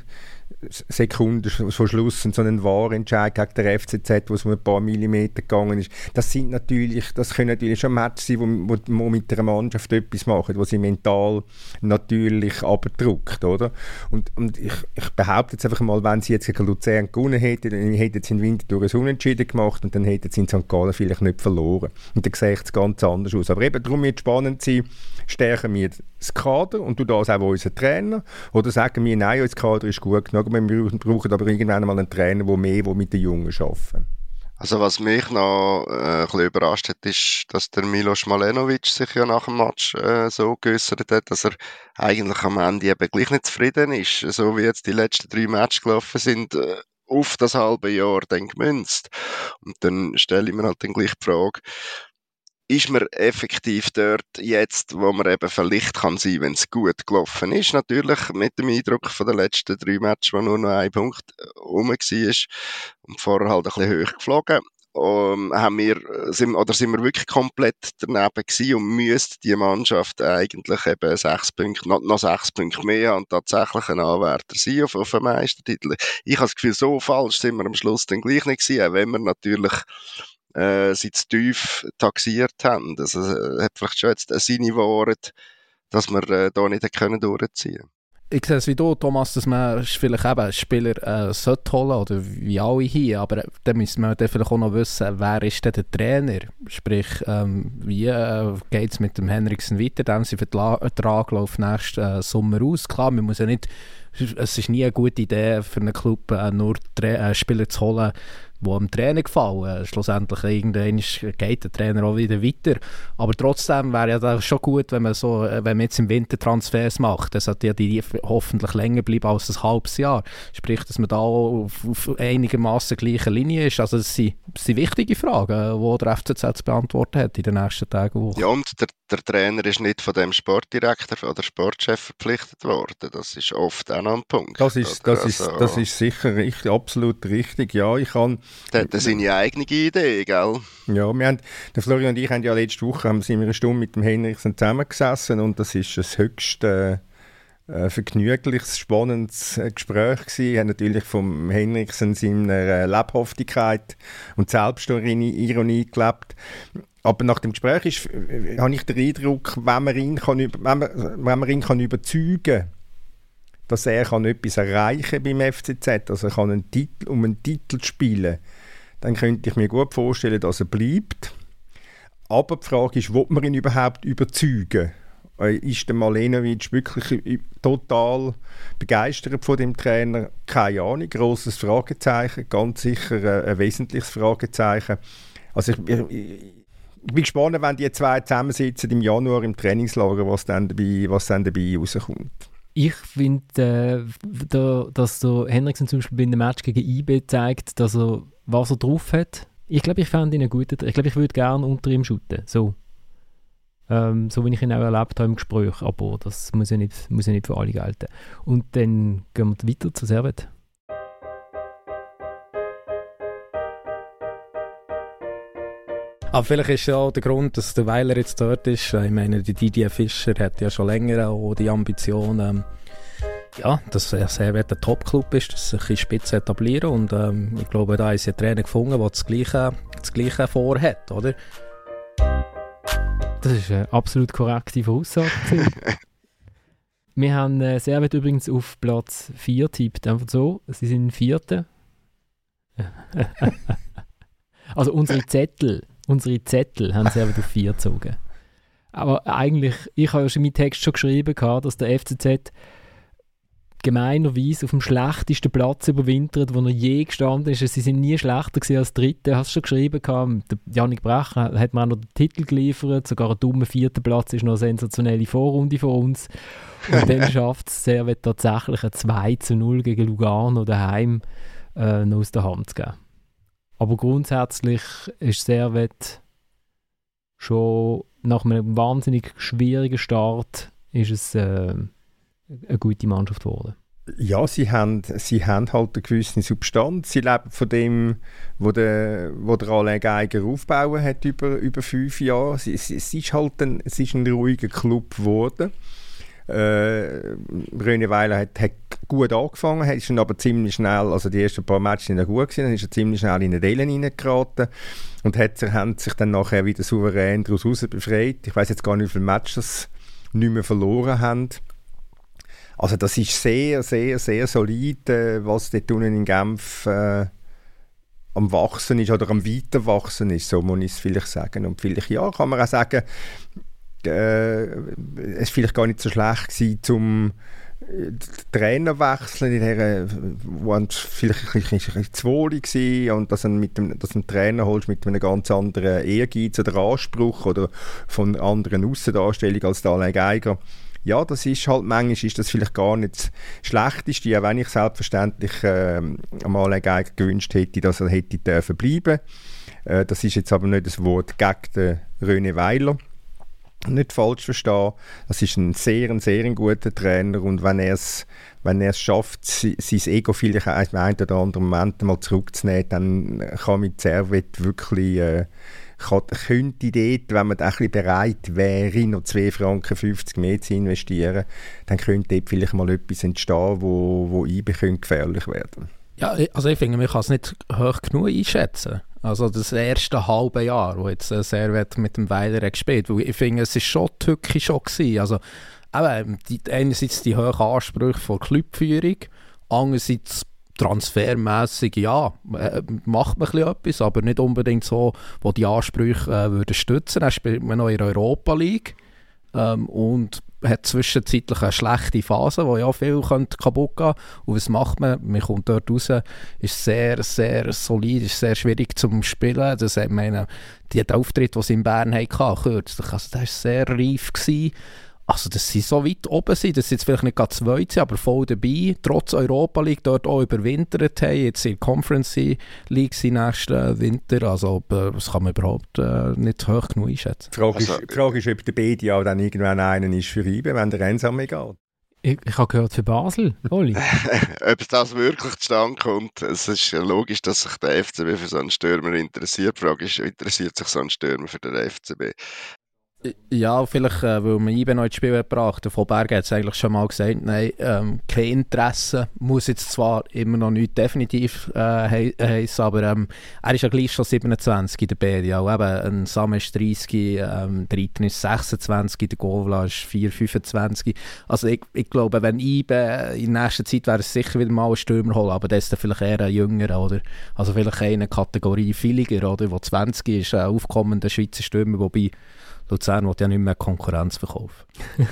Sekunden vor Schluss und so einen Wahrentscheid gegen der FCZ, wo es um ein paar Millimeter gegangen ist. Das sind natürlich, das können natürlich schon Matches sein, wo, wo, wo mit einer Mannschaft etwas machen, wo sie mental natürlich abdruckt, oder? Und, und ich, ich behaupte jetzt einfach mal, wenn sie jetzt gegen Luzern gewonnen hätten, dann hätten sie in Winterthur ein Unentschieden gemacht und dann hätten sie in St. Gallen vielleicht nicht verloren. Und dann sehe es ganz anders aus. Aber eben darum wird es spannend sein, stärken wir das Kader und du das auch unseren Trainer. Oder sagen wir, nein, unser Kader ist gut genug, wir brauchen aber irgendwann mal einen Trainer, der mehr der mit den Jungen arbeiten. Also was mich noch äh, ein bisschen überrascht hat, ist, dass der Milos Malenovic sich ja nach dem Match äh, so geäußert hat, dass er eigentlich am Ende eben gleich nicht zufrieden ist, so wie jetzt die letzten drei Matches gelaufen sind, äh, auf das halbe Jahr dann gemünzt. Und dann stelle ich mir halt dann gleich die Frage, ist man effektiv dort jetzt, wo man eben vielleicht kann sein, wenn es gut gelaufen ist. Natürlich mit dem Eindruck von den letzten drei Matches, wo nur noch ein Punkt rum war und vorher halt ein bisschen hoch geflogen. Um, haben wir, sind, oder sind wir wirklich komplett daneben gewesen und müsste die Mannschaft eigentlich eben sechs Punkte, noch, noch sechs Punkte mehr und tatsächlich ein Anwärter sein auf, auf einen Meistertitel. Ich habe das Gefühl, so falsch sind wir am Schluss dann gleich nicht gewesen, auch wenn wir natürlich äh, sie zu tief taxiert haben. Also, äh, hat vielleicht schon jetzt seine Worte, dass wir äh, da nicht können durchziehen ich sehe es wie du, Thomas, dass man vielleicht eben Spieler äh, sollte holen oder wie alle hier, aber dann müssen wir dann vielleicht auch noch wissen, wer ist denn der Trainer? Sprich, ähm, wie äh, geht es mit dem Henriksen weiter? Dem sein Vertrag läuft nächsten äh, Sommer aus. Klar, man muss ja nicht, es ist nie eine gute Idee für einen Club, äh, nur Tra äh, Spieler zu holen, die am Trainer gefallen. Schlussendlich irgendwann geht der Trainer auch wieder weiter. Aber trotzdem wäre ja das schon gut, wenn man, so, wenn man jetzt im Winter Transfers macht. Das hat ja die hoffentlich länger bleiben als ein halbes Jahr. Sprich, dass man da auf, auf einigermaßen gleicher Linie ist. Also das sind, das sind wichtige Fragen, die der FCZ zu beantworten hat in den nächsten Tagen und Wochen. Ja, und der, der Trainer ist nicht von dem Sportdirektor oder Sportchef verpflichtet worden. Das ist oft auch noch ein Punkt. Das ist, das ist, also, das ist sicher richtig, absolut richtig. Ja, ich kann der hat seine eigene Idee, gell? Ja, wir haben, der Florian und ich haben ja letzte Woche haben, wir eine Stunde mit dem Henriksen zusammengesessen und das ist das höchste äh, vergnügliches, spannendes äh, Gespräch gewesen. Wir haben natürlich vom Henriksen seiner äh, Lebhaftigkeit und Selbstironie gelebt. Aber nach dem Gespräch ist, äh, habe ich den Eindruck, wenn man ihn, kann, wenn man, wenn man ihn kann überzeugen kann, dass er kann etwas erreichen beim FCZ, also er kann einen Titel, um einen Titel spielen, dann könnte ich mir gut vorstellen, dass er bleibt. Aber die Frage ist, ob man ihn überhaupt überzeugen? Äh, ist der Malenovic wirklich total begeistert von dem Trainer? Keine Ahnung, großes Fragezeichen, ganz sicher ein, wesentliches Fragezeichen. Also ich, ich, ich bin gespannt, wenn die zwei zusammensitzen im Januar im Trainingslager, was dann dabei, was dann dabei rauskommt. Ich finde, äh, dass der Henriksen zum Beispiel bei einem Match gegen IB zeigt, dass er, was er drauf hat. Ich glaube, ich fände ihn einen guten. Ich glaube, ich würde gerne unter ihm shooten. So. Ähm, so wie ich ihn auch erlebt habe im Gespräch. Aber das muss ja nicht, muss ja nicht für alle gelten. Und dann gehen wir weiter zur Servet. Aber vielleicht ist ja auch der Grund, dass der Weiler jetzt dort ist. Ich meine, die Didier Fischer hat ja schon länger auch die Ambition, ähm, ja, dass er sehr ein Top-Club ist, dass sich in Spitze etablieren und ähm, ich glaube, da ist ein Trainer gefunden, der das Gleiche, das Gleiche vorhat, oder? Das ist eine absolut korrekte Aussage. Wir haben äh, Servet übrigens auf Platz 4 tippt, einfach so. Sie sind Vierte. also unsere Zettel, unsere Zettel haben Servet auf 4 gezogen. Aber eigentlich, ich habe ja schon meinen Text schon geschrieben, dass der FCZ gemeinerweise auf dem schlechtesten Platz überwintert, wo er je gestanden ist. Sie sind nie schlechter gewesen als Dritte. Hast du schon geschrieben gehabt. Der Janik Brach hat mir auch noch den Titel geliefert. Sogar ein dummer vierter Platz ist noch eine sensationelle Vorrunde von uns. Und dann schafft es Servet tatsächlich ein 2 zu 0 gegen Lugano daheim äh, noch aus der Hand zu geben. Aber grundsätzlich ist Servet schon nach einem wahnsinnig schwierigen Start ist es äh, eine gute Mannschaft geworden. Ja, sie haben, sie haben halt eine gewisse Substanz. Sie leben von dem, was der, wo der Alain Geiger aufbauen hat über, über fünf Jahre. Es, es, ist halt ein, es ist ein ruhiger Club geworden. Äh, René Weiler hat, hat gut angefangen, ist aber ziemlich schnell, also die ersten paar Matches sind gut gewesen, dann ist er ziemlich schnell in den Dellen reingeraten und hat, hat sich dann nachher wieder souverän daraus befreit. Ich weiß jetzt gar nicht, wie viele Matches nicht mehr verloren haben. Also das ist sehr, sehr, sehr solid, äh, was dort unten in Genf äh, am Wachsen ist oder am Weiterwachsen ist, so muss ich es vielleicht sagen. Und vielleicht, ja, kann man auch sagen, äh, es vielleicht gar nicht so schlecht gewesen, zum äh, Trainer wechseln, in der, wo vielleicht ein bisschen zu wohl war und dass du mit dem, dass einen Trainer holst mit einem ganz anderen Ehrgeiz oder Anspruch oder von anderen Aussendarstellung als der Alain Geiger ja, das ist halt, manchmal ist das vielleicht gar nicht das Schlechteste, auch wenn ich selbstverständlich äh, einmal einen gewünscht hätte, dass er hätte dürfen. Äh, das ist jetzt aber nicht das Wort gegen den René Weiler. Nicht falsch verstehen, das ist ein sehr, sehr guter Trainer und wenn er es wenn er es schafft, sein Ego vielleicht in einem oder anderen Moment mal zurückzunehmen, dann kann mit Servet wirklich äh, könnte dort, wenn man ein bereit wäre, noch 2 Franken 50 mehr zu investieren, dann könnte dort vielleicht mal etwas entstehen, wo, wo IBE gefährlich werden Ja, also ich finde, man kann es nicht hoch genug einschätzen. Also das erste halbe Jahr, wo jetzt äh, Servet mit dem Weiler gespielt hat. Ich finde, es war schon tückisch. Also die, einerseits die hohen Ansprüche von Clubführung, andererseits transfermässig ja, äh, macht man etwas, aber nicht unbedingt so, wo die Ansprüche äh, würden stützen. Dann spielt man noch in der Europa League ähm, und hat zwischenzeitlich eine schlechte Phase, wo ja viel könnte kaputt gehen Und was macht man? Man kommt dort raus, ist sehr, sehr solid, ist sehr schwierig zum Spielen. Das, ich meine, die Auftritt, die sie in Bern hatten, kürzlich, also das war sehr reif. Gewesen. Also, dass sie so weit oben sind, dass sie jetzt vielleicht nicht gerade zwei sind, aber voll dabei, trotz Europa League dort auch überwintert haben, jetzt in der Conference League sind nächsten Winter, also das kann man überhaupt äh, nicht hoch genug einschätzen. Die Frage, also, ist, die Frage ist, ob der BDA dann irgendwann einen ist für IBE, wenn der einsam geht. Ich, ich habe gehört für Basel, Oli. Ob das wirklich zustande kommt, es ist logisch, dass sich der FCB für so einen Stürmer interessiert. Die Frage ist, interessiert sich so ein Stürmer für den FCB? Ja, vielleicht, äh, weil man IBE noch ins Spiel gebracht hat. Von Berg hat es eigentlich schon mal gesagt, nein, ähm, kein Interesse. Muss jetzt zwar immer noch nicht definitiv äh, he heissen, aber ähm, er ist ja gleich schon 27 in der BDA. Eben, ein Sam ist 30, ähm, der Reiten ist 26, der Govla ist 4, 25. Also ich, ich glaube, wenn IBE in nächster Zeit wäre es sicher wieder mal einen Stürmer holen, aber das ist dann vielleicht eher ein Jüngerer, oder? Also vielleicht eine Kategorie Villiger, oder? Wo 20 ist, ein aufkommender Schweizer Stürmer, wobei Luzern will ja nicht mehr Konkurrenz verkaufen.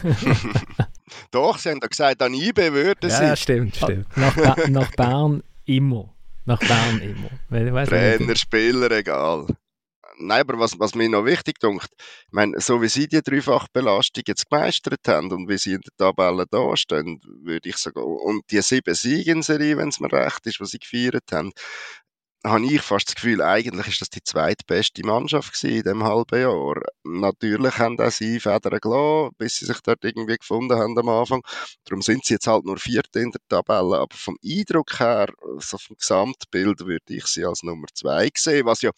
Doch, sie haben doch gesagt, an IB würde sie. Ja, stimmt, stimmt. Nach, ba nach Bern immer. Nach Bern immer. Trainer, Spieler, egal. Nein, aber was, was mir noch wichtig denkt, ich meine, so wie sie die Dreifachbelastung jetzt gemeistert haben und wie sie in der Tabelle da stehen, würde ich sagen, und die sieben Siege in Serie, wenn es mir recht ist, was sie gefeiert haben, habe ich fast das Gefühl, eigentlich ist das die zweitbeste Mannschaft in diesem halben Jahr. Natürlich haben auch sie Federn gelassen, bis sie sich dort irgendwie gefunden haben am Anfang. Darum sind sie jetzt halt nur Vierte in der Tabelle. Aber vom Eindruck her, so vom Gesamtbild, würde ich sie als Nummer zwei sehen, was ja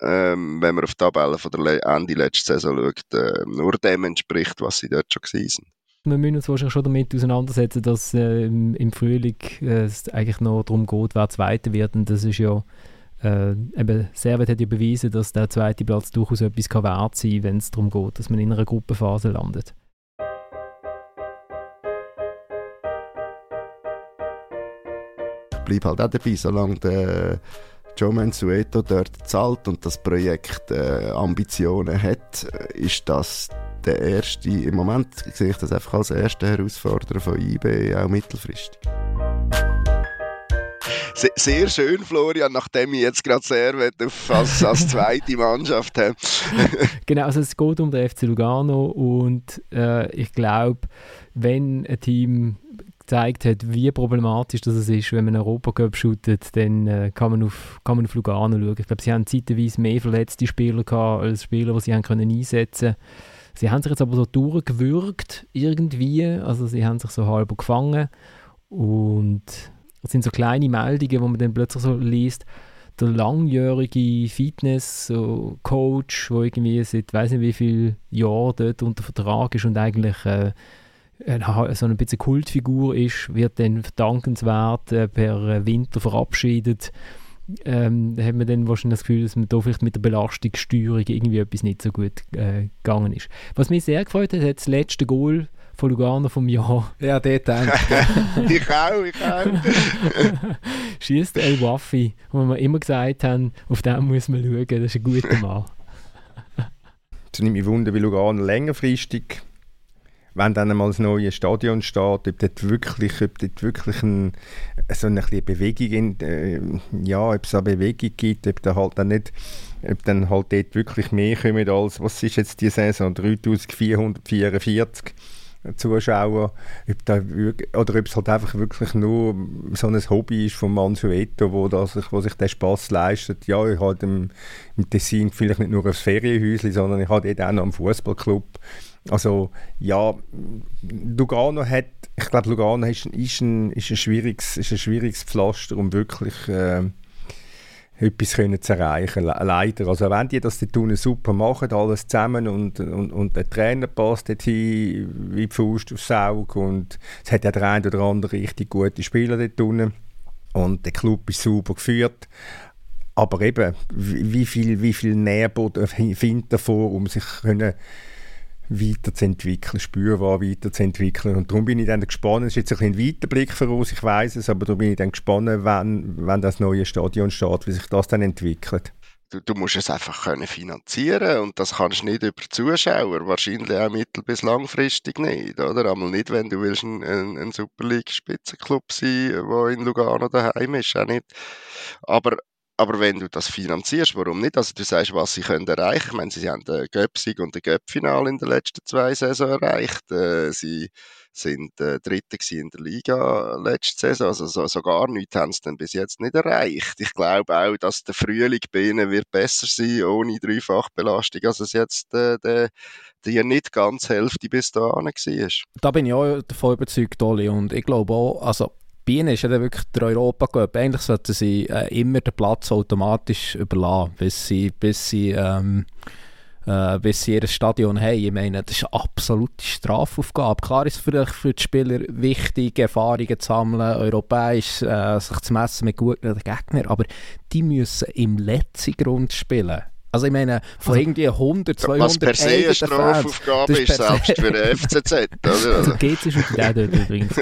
ähm, wenn man auf die Tabelle von der Ende letzten Saison schaut, äh, nur dem entspricht, was sie dort schon gewesen sind. Wir müssen uns wahrscheinlich schon damit auseinandersetzen, dass äh, im, Frühling äh, es eigentlich noch darum geht, wer Zweiter wird. Und das ist ja, äh, eben, Servet hat ja bewiesen, dass der zweite Platz durchaus etwas kann wert sein kann, wenn es darum geht, dass man in einer Gruppenphase landet. Ich bleibe halt auch dabei, solange der Joe Mansueto dort zahlt und das Projekt äh, Ambitionen hat, äh, ist das der erste, im Moment sehe ich das einfach als erste Herausforderer von IB, auch mittelfristig. Sehr schön, Florian, nachdem ich jetzt gerade sehr auf als, als zweite Mannschaft habe. genau, also es geht um den FC Lugano und äh, ich glaube, wenn ein Team gezeigt hat, wie problematisch das ist, wenn man Europacup shootet, dann äh, kann, man auf, kann man auf Lugano schauen. Ich glaube, sie haben zeitweise mehr verletzte Spieler gehabt, als Spieler, die sie haben können einsetzen Sie haben sich jetzt aber so durchgewürgt irgendwie, also sie haben sich so halb gefangen und es sind so kleine Meldungen, wo man dann plötzlich so liest, der langjährige Fitness-Coach, der irgendwie seit weiß nicht wie vielen Jahren dort unter Vertrag ist und eigentlich äh, so ein bisschen Kultfigur ist, wird dann verdankenswert äh, per Winter verabschiedet. Ähm, da hat man dann wahrscheinlich das Gefühl, dass man da vielleicht mit der Belastungssteuerung irgendwie etwas nicht so gut äh, gegangen ist. Was mich sehr gefreut hat, hat das letzte Goal von Lugano vom Jahr. Ja, der denkt. ich auch, ich auch. Schießt El Waffi, wo wir immer gesagt haben, auf den muss man schauen, das ist ein guter Mann. Es nimmt mich wunder, wie Lugano längerfristig wenn dann einmal das neue Stadion steht, ob dort wirklich, ob dort wirklich ein, so eine Bewegung, in, äh, ja, ob es eine Bewegung gibt, ob da halt dann nicht, ob dann halt dort wirklich mehr kommen als, was ist jetzt die Saison, 3444 Zuschauer, ob da, oder ob es halt einfach wirklich nur so ein Hobby ist von Mansueto, wo, das, wo sich der Spaß leistet. Ja, ich habe im, im Tessin vielleicht nicht nur aufs Ferienhäuschen, sondern ich habe dort auch noch einen Fußballclub also ja, Lugano hat, ich glaube Lugano ist, ist, ein, ist, ein schwieriges, ist ein schwieriges Pflaster, um wirklich äh, etwas können zu erreichen. Leider. Also wenn die das tun super machen, alles zusammen und, und, und der Trainer passt dorthin wie die Faust aufs Auge und es hat ja der eine oder andere richtig gute Spieler dort unten und der Club ist super geführt. Aber eben, wie viel, wie viel Nährboden findet davor, um sich können weiterzuentwickeln, spürbar weiterzuentwickeln. Und darum bin ich dann gespannt, es ist jetzt ein, ein Weiterblick voraus, ich weiß es, aber darum bin ich dann gespannt, wenn, wenn das neue Stadion steht, wie sich das dann entwickelt. Du, du musst es einfach können finanzieren und das kannst du nicht über Zuschauer, wahrscheinlich auch mittel- bis langfristig nicht, oder? Einmal nicht, wenn du willst ein, ein, ein Super League-Spitzenclub sein, der in Lugano daheim ist, auch nicht. Aber aber wenn du das finanzierst, warum nicht? Also du sagst, was sie können erreichen. Ich meine, sie haben den Göpsig und den Göppfinal in den letzten zwei Saison erreicht. Äh, sie sind äh, Dritte in der Liga letzte Saison. Also so, so gar nichts haben sie dann bis jetzt nicht erreicht. Ich glaube auch, dass der Frühling bei ihnen wird besser sein, ohne Dreifachbelastung, als es jetzt äh, der, der nicht ganz Hälfte bis dahin war. Da bin ich auch davon überzeugt, Oli. Und ich glaube auch, also Bienen ist ja dann wirklich der Europa Cup. Eigentlich sollten sie äh, immer den Platz automatisch überlassen, bis sie, bis sie, ähm, äh, bis sie ihr Stadion haben. Ich meine, das ist eine absolute Strafaufgabe. Klar ist es vielleicht für die Spieler wichtig, Erfahrungen zu sammeln, europäisch äh, sich zu messen mit guten Gegnern, aber die müssen im letzten Grund spielen. Also ich meine, von also, irgendwie 100, 200 Was per se eine Strafaufgabe ist, selbst für den FCZ. Oder? Also geht es schon der dort übrigens.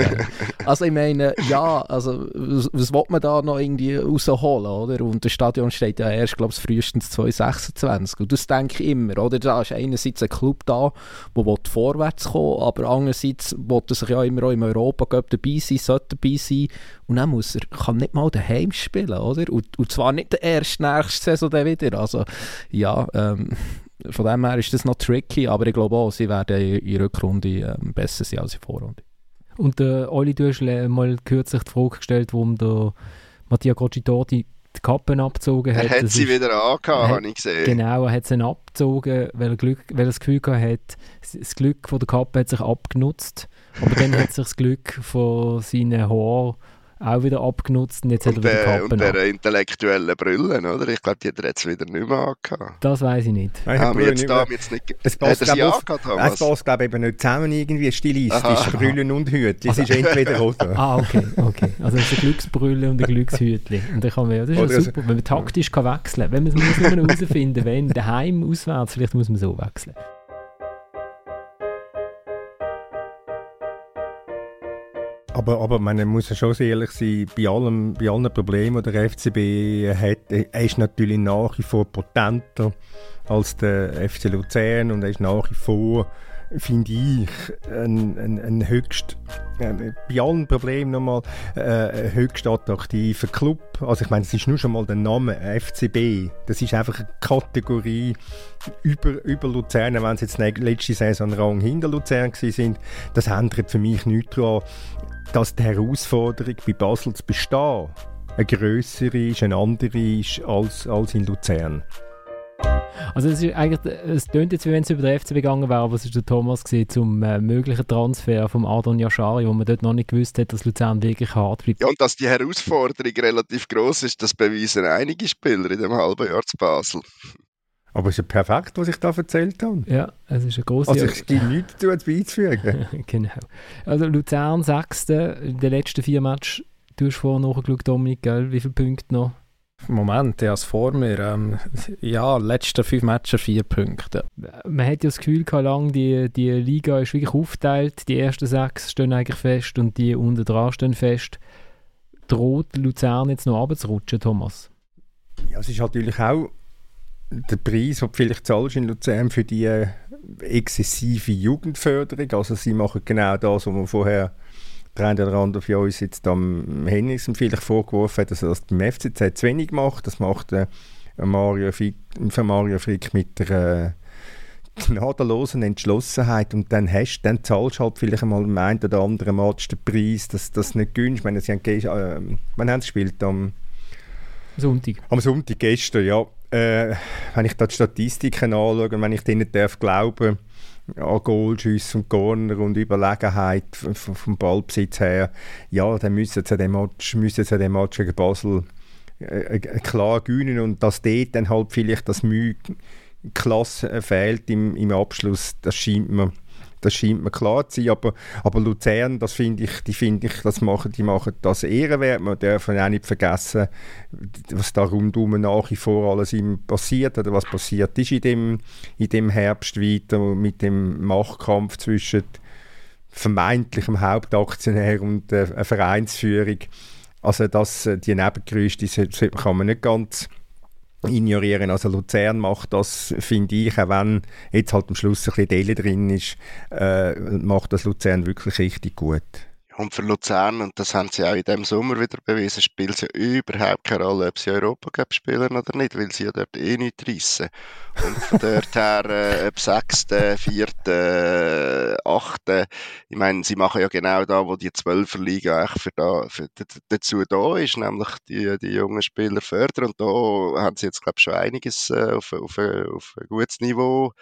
Also ich meine, ja, also was, was will man da noch irgendwie rausholen, oder? Und das Stadion steht ja erst, glaube ich, frühestens 2026. Und das denke ich immer, oder? Da ist einerseits ein Club da, der vorwärts kommen aber andererseits will er sich ja immer auch im Europa dabei sein, sollte dabei sein. Und dann muss er, kann nicht mal daheim spielen, oder? Und, und zwar nicht der erste nächste Saison dann wieder. Also ja, ähm, von dem her ist das noch tricky, aber ich glaube auch, sie werden in der Rückrunde ähm, besser sein als in der Vorrunde. Und äh, Oli, du hast mal kürzlich die Frage gestellt, warum der Mattia Goccitorti die Kappen abgezogen hat. Er hat sie ist, wieder angehabt, habe ich gesehen. Genau, er hat sie abgezogen, weil er, Glück, weil er das Gefühl hat, das Glück von der Kappe hat sich abgenutzt, aber dann hat sich das Glück von seinen Haaren auch wieder abgenutzt und jetzt und hat er wieder der, Kappen und der intellektuellen Brüllen, oder? Ich glaube, die hat er jetzt wieder nicht mehr angehabt. Das weiß ich nicht. Nein, Ah, ich mir habe jetzt da nicht jetzt nicht... Es Hat passt, er sie glaub, auf- angehabt, Es Thomas? passt, glaube ich, eben nicht zusammen irgendwie stilistisch. Aha. Brüllen und Hütli. Es ist entweder oder. Ah, okay, okay. Also es ist ein Glücksbrille und ein Glückshütli. Und dann kann man, ja, das ist Oder ja es- super, wenn man taktisch kann wechseln kann. Wenn man es muss nur herausfinden wenn, daheim, auswärts, vielleicht muss man so wechseln. Aber, aber man muss ja schon sehr ehrlich sein, bei, allem, bei allen Problemen, die der FCB hat, er ist natürlich nach wie vor potenter als der FC Luzern und er ist nach wie vor, finde ich, ein, ein, ein höchst, äh, bei allen Problemen nochmal, äh, ein höchst attraktiver Club. Also ich meine, es ist nur schon mal der Name FCB. Das ist einfach eine Kategorie über, über Luzern, wenn sie jetzt letzte Saison Rang hinter Luzern gewesen sind. Das ändert für mich nichts daran, dass die Herausforderung bei Basel zu bestehen eine grössere ist, eine andere ist als, als in Luzern. Also es ist eigentlich, es tönt jetzt, wie wenn es über den FC gegangen wäre, aber es ist der Thomas gesehen zum äh, möglichen Transfer vom Adon Yashari, wo man dort noch nicht gewusst hat, dass Luzern wirklich hart bleibt. Ja, und dass die Herausforderung relativ groß ist, das beweisen einige Spieler in dem halben Jahr zu Basel. Aber es ist ja perfekt, was ich da erzählt habe. Ja, es ist eine große. Also es gibt nichts dazu beizufügen. genau. Also Luzern Sechste in den letzten vier Matches. Du hast vorhin nachgeschaut, Dominik, gell? wie viele Punkte noch? Moment, habe es vor mir. Ähm, ja, letzte fünf Matches vier Punkte. Man hat ja das Gefühl gehabt, lang, die, die Liga ist wirklich aufgeteilt. Die ersten sechs stehen eigentlich fest und die unten dran stehen fest. Droht Luzern jetzt noch runterzurutschen, Thomas? Ja, es ist natürlich auch der Preis, den du vielleicht zahlst in Luzern für die äh, exzessive Jugendförderung. Also sie machen genau das, was wir vorher der eine oder andere von uns jetzt am Henningsen vielleicht vorgeworfen hat, dass er das beim FCZ zu wenig macht. Das macht äh, Mario Frick, für Mario Frick mit der äh, gnadenlosen Entschlossenheit und dann, hast, dann zahlst du halt vielleicht einmal im einen oder anderen Match den Preis, dass das nicht gönnst. Ich meine, sie haben, äh, wann haben sie gespielt? Am Sonntag. am Sonntag gestern, ja. Äh, wenn ich da die Statistiken anschaue, wenn ich denen darf glauben, an Goalschüsse und Corner und Überlegenheit vom Ballbesitz her, ja, dann müssen sie den Match, müssen sie den Match gegen Basel äh, äh, klar gewinnen und dass dort dann halt vielleicht das Mühe Klasse fehlt im, im Abschluss, das scheint mir das scheint mir klar zu sein, aber, aber Luzern, das finde ich, die finde ich, das machen, die machen das ehrenwert. Man darf auch nicht vergessen, was da rundum nach wie vor alles passiert oder was passiert ist in dem, in dem Herbst weiter mit dem Machtkampf zwischen vermeintlichem Hauptaktionär und äh, einer Vereinsführung. Also das, äh, die so kann man nicht ganz ignorieren. Also Luzern macht das, finde ich, auch wenn jetzt halt am Schluss ein bisschen Delle drin ist, äh, macht das Luzern wirklich richtig gut. Und für Luzern, und das haben sie auch in diesem Sommer wieder bewiesen, spielt es ja überhaupt keine Rolle, ob sie Europacup spielen oder nicht, weil sie ja dort eh nichts reissen. Und von dort her, äh, ob Sechste, Vierte, äh, Achte, ich meine, sie machen ja genau da, wo die Zwölferliga eigentlich für da, für, dazu da ist, nämlich die, die jungen Spieler fördern. Und da haben sie jetzt, glaube ich, schon einiges äh, auf, auf, auf ein gutes Niveau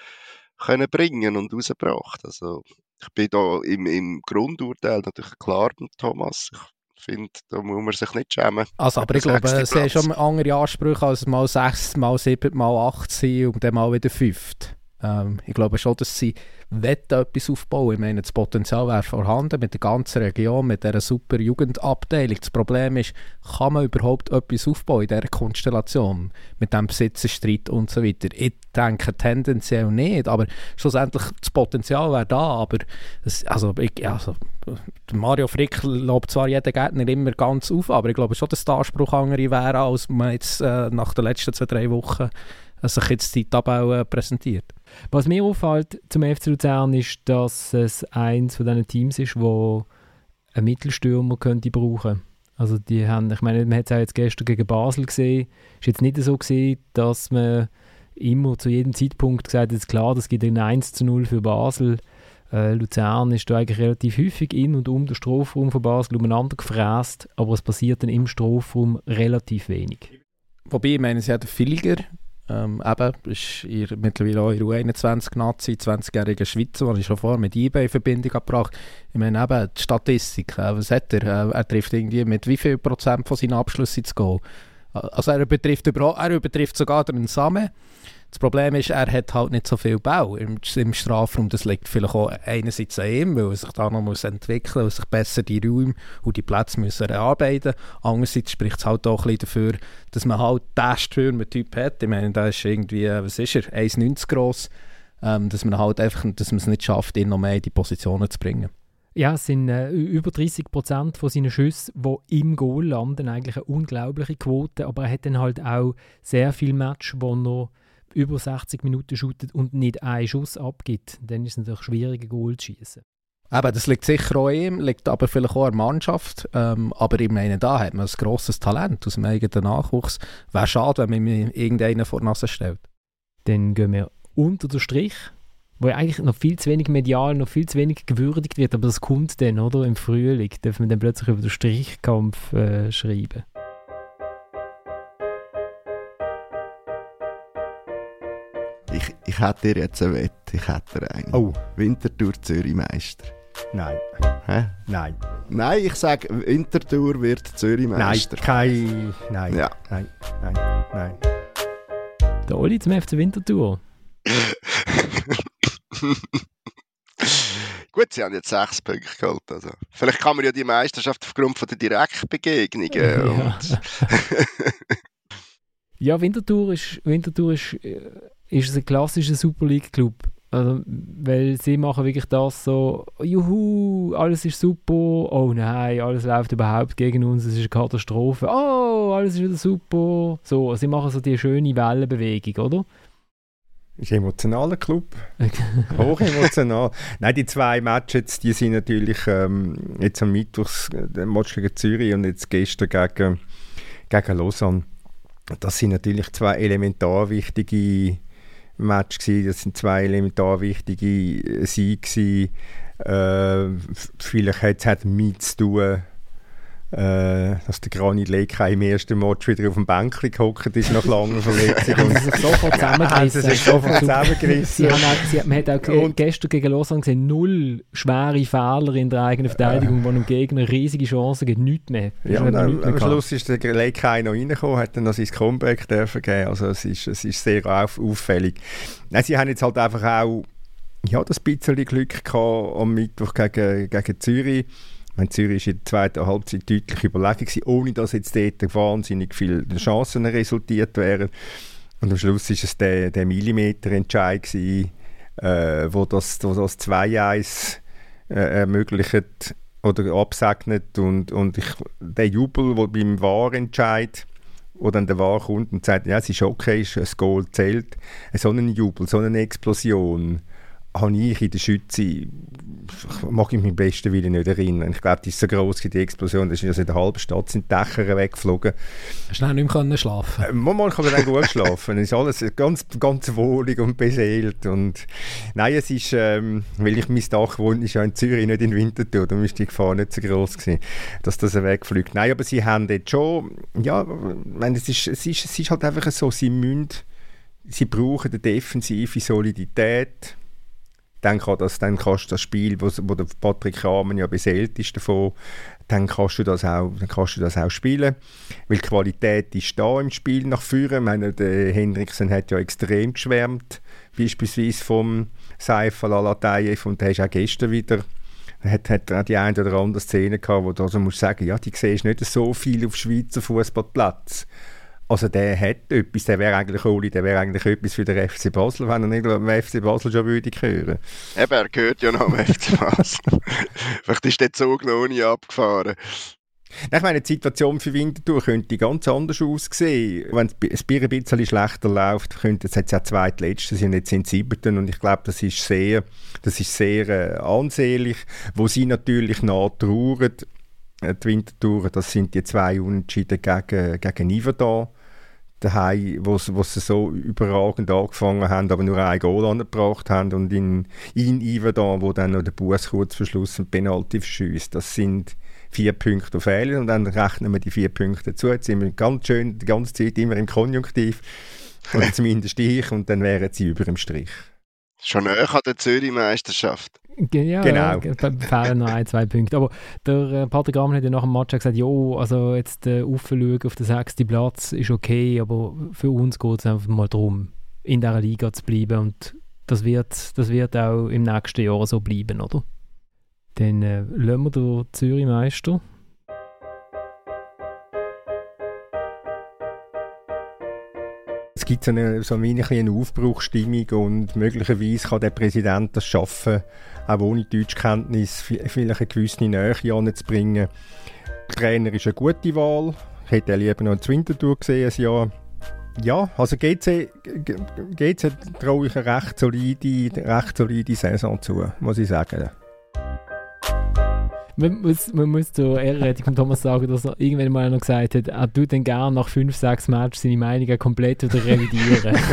können bringen und rausgebracht. Also, ich bin da im, im Grundurteil natürlich klar mit Thomas. Ich finde, da muss man sich nicht schämen. Also, aber ich glaube, haben Platz. schon andere Ansprüche als mal sechs, mal sieben, mal acht sein und dann mal wieder fünft. Ähm, ich glaube schon, dass sie etwas aufbauen. Ich meine, das Potenzial wäre vorhanden mit der ganzen Region, mit dieser super Jugendabteilung. Das Problem ist, kann man überhaupt etwas aufbauen in dieser Konstellation? Mit dem Besitzerstreit und so weiter. Ich denke tendenziell nicht, aber schlussendlich das Potenzial wäre da, aber es, also, ich, also, Mario Frick lobt zwar jeden Gegner immer ganz auf, aber ich glaube schon, dass der Anspruch andere wäre, als man jetzt äh, nach den letzten zwei, drei Wochen äh, sich jetzt die Tabelle präsentiert. Was mir auffällt zum FC Luzern ist, dass es eins von diesen Teams ist, wo ein Mittelstürmer könnte brauchen. Also die haben, ich meine, man hat es auch jetzt gestern gegen Basel gesehen, ist jetzt nicht so gesehen, dass man immer zu jedem Zeitpunkt gesagt hat, klar, das gibt ein 1 zu 0 für Basel. Äh, Luzern ist da eigentlich relativ häufig in und um den Strafraum von Basel umeinander gefräst, aber es passiert dann im Strafraum relativ wenig. Wobei, ich meine, sie hat Villiger Ähm, eben, ist ihr mittlerweile auch in U21-Nazi, 20-jähriger Schweizer, den ich schon vorher mit eBay in Verbindung gebracht Ich meine eben, die Statistik, äh, was hat er? Äh, er trifft irgendwie mit wie viel Prozent von seinen Abschlüssen ins Goal? Also er übertrifft, er übertrifft sogar den Samen. Das Problem ist, er hat halt nicht so viel Bau im, im Strafraum. Das liegt vielleicht auch einerseits an ihm, weil er sich da noch muss entwickeln muss, sich besser die Räume und die Plätze müssen erarbeiten Andererseits spricht es halt auch ein bisschen dafür, dass man halt diesen Stürmer-Typ hat. Ich meine, der ist irgendwie, was ist er, 1,90 groß. Ähm, dass man halt einfach, dass man es nicht schafft, ihn noch mehr in die Positionen zu bringen. Ja, es sind äh, über 30 Prozent von seinen Schüssen, die im Goal landen, eigentlich eine unglaubliche Quote. Aber er hat dann halt auch sehr viele Matches, wo er über 60 Minuten shootet und nicht einen Schuss abgibt, dann ist es natürlich schwierig, ein Goal zu schießen. Aber das liegt sicher auch ihm, liegt aber vielleicht auch an der Mannschaft. Ähm, aber ich meine, da hat man ein grosses Talent aus dem eigenen Nachwuchs. Wäre schade, wenn man mir irgendeinen vor die Nase stellt. Dann gehen wir unter den Strich, wo ja eigentlich noch viel zu wenig medial, noch viel zu wenig gewürdigt wird. Aber das kommt dann, oder? Im Frühling dürfen wir dann plötzlich über den Strichkampf äh, schreiben. Ich, ich hätte dir jetzt eine Wette, ich hätte eine. Oh. Winterthur Zürich Meister. Nein. Hä? Nein. Nein, ich sage, Winterthur wird Zürich Meister. Nein, kein... Nein. Ja. Nein, nein, nein. Der Oli zum FC Winterthur. Gut, sie haben jetzt sechs Punkte geholt. Also. Vielleicht kann man ja die Meisterschaft aufgrund von der Direktbegegnungen. Ja. Ja, Winterthur ist, Winterthur ist, äh, ist ein klassischer Super League Club. Also, weil sie machen wirklich das so, juhu, alles ist super, oh nein, alles läuft überhaupt gegen uns, es ist eine Katastrophe, oh, alles ist wieder super. So, sie machen so die schöne Wellenbewegung, oder? Ist ein emotionaler Club. Hoch emotional. Nein, die zwei Matches, die sind natürlich ähm, jetzt am Mittwoch der Match gegen Zürich und jetzt gestern gegen, gegen Lausanne. Das sind natürlich zwei elementar wichtige Matches gewesen. Das sind zwei elementar wichtige Siege gewesen. Äh, vielleicht hat es damit zu tun, äh, dass der Granit Leka im ersten Match wieder auf dem Bänkchen gehockt ist nach langer Verletzung. Sie sich sofort haben sie zusammengerissen. sich sofort zusammengerissen. man hat auch Und- gestern gegen Lausanne gesehen, null schwere Fehler in der eigenen Verteidigung, wo einem Gegner riesige Chancen gibt, nichts mehr. Ja, Hat und am, mehr am. Schluss ist der Lekai noch reingekommen, hat dann noch sein Comeback dürfen geben. Also es ist, es ist sehr auf, auffällig. Nein, sie haben jetzt halt einfach auch ja, das bisschen Glück gehabt am Mittwoch gegen, gegen Zürich. Meine, Zürich war in der zweiten Halbzeit deutlich überlegen, gewesen, ohne dass jetzt dort wahnsinnig viele Chancen resultiert wären. Und am Schluss war es der, der Millimeter-Entscheid, gewesen, äh, wo das, das 2-1 äh, ermöglicht oder absegnet. Und, und ich, der Jubel, der beim Wahrentscheid, wo dann der Wahr kommt und sagt, ja, es ist okay, ein Goal zählt, so einen Jubel, so eine Explosion, habe ich in der Schütze, mag ich mich am besten Willen nicht erinnern. Ich glaube, die ist so groß, die Explosion, da ist also in der halben Stadt sind die Dächer weggeflogen. Hast du nicht mehr können schlafen Äh, Manchmal kann man dann gut schlafen. Es ist alles ganz, ganz wohlig und beseelt. Und nein, es ist, ähm, weil ich mein Dach wohne, ist ja in Zürich, nicht in Winterthur. Da ist die Gefahr nicht so groß gewesen, dass das wegfliegt. Nein, aber sie haben jetzt schon, ja, ich meine, es ist, es ist, es ist halt einfach so, sie müssen, sie brauchen eine defensive Solidität. Dann, kann das, dann kannst du das Spiel, wo, wo der Patrick Rahmen ja beseelt ist davon, dann kannst du das auch, dann kannst du das auch spielen. Weil die Qualität ist da im Spiel nach vorne. Ich meine, der Hendrickson hat ja extrem geschwärmt, beispielsweise vom Seifer Lalateyev und der ist auch gestern wieder hat, hat auch die eine oder andere Szene gehabt, wo du also musst sagen, ja, die siehst nicht so viel auf Schweizer Fußballplatz. Also der hat etwas, der wäre eigentlich Oli, der wäre eigentlich etwas für den FC Basel, wenn er nicht am FC Basel schon würde hören. Eben, er gehört ja noch am FC Basel. Vielleicht ist der Zug noch nie abgefahren. Ich meine, die Situation für Winterthur könnte ganz anders aussehen. Wenn ein Bier ein bisschen schlechter läuft, könnte es jetzt ja zweitletzte sind, jetzt sie siebten und ich glaube, das ist sehr, das ist sehr äh, ansehnlich, wo sie natürlich nachtrauern, äh, die Winterthur, das sind die zwei Unentschieden gegen, gegen Iverdon daheim, wo sie, so überragend angefangen haben, aber nur ein Goal angebracht haben und in, in Iverdon, wo dann noch der Bus kurz vor Schluss ein Penalty verschießt. Das sind vier Punkte fehlen und dann rechnen wir die vier Punkte dazu. Jetzt sind wir ganz schön die ganze Zeit immer im Konjunktiv. Oder zumindest ich. Und dann wären sie über dem Strich. Schon näher an der Zürich-Meisterschaft. Ja, Genau. Ja, fehlen noch ein, zwei Punkte. Aber der äh, Patrick Rahmen hat ja nach dem Match gesagt, jo, also jetzt äh, aufschauen auf den sechsten Platz ist okay, aber für uns geht es einfach mal darum, in dieser Liga zu bleiben und das wird, das wird auch im nächsten Jahr so bleiben, oder? Dann äh, lassen wir den Zürich-Meister. Es gibt so eine, so ein wenig eine Aufbruchsstimmung und möglicherweise kann der Präsident das schaffen, auch ohne Deutschkenntnis vi- vielleicht eine gewisse Nähe anzubringen. Der Trainer ist eine gute Wahl. Ich hätte lieber noch in Winterthur gesehen, ein Jahr. Ja, also GC, GC traue ich eine recht solide, recht solide Saison zu, muss ich sagen. Man muss, man muss zur Ehrenrettung von Thomas sagen, dass er irgendwann mal noch gesagt hat, er tut dann gerne nach fünf, sechs Matches seine Meinungen komplett wieder revidieren.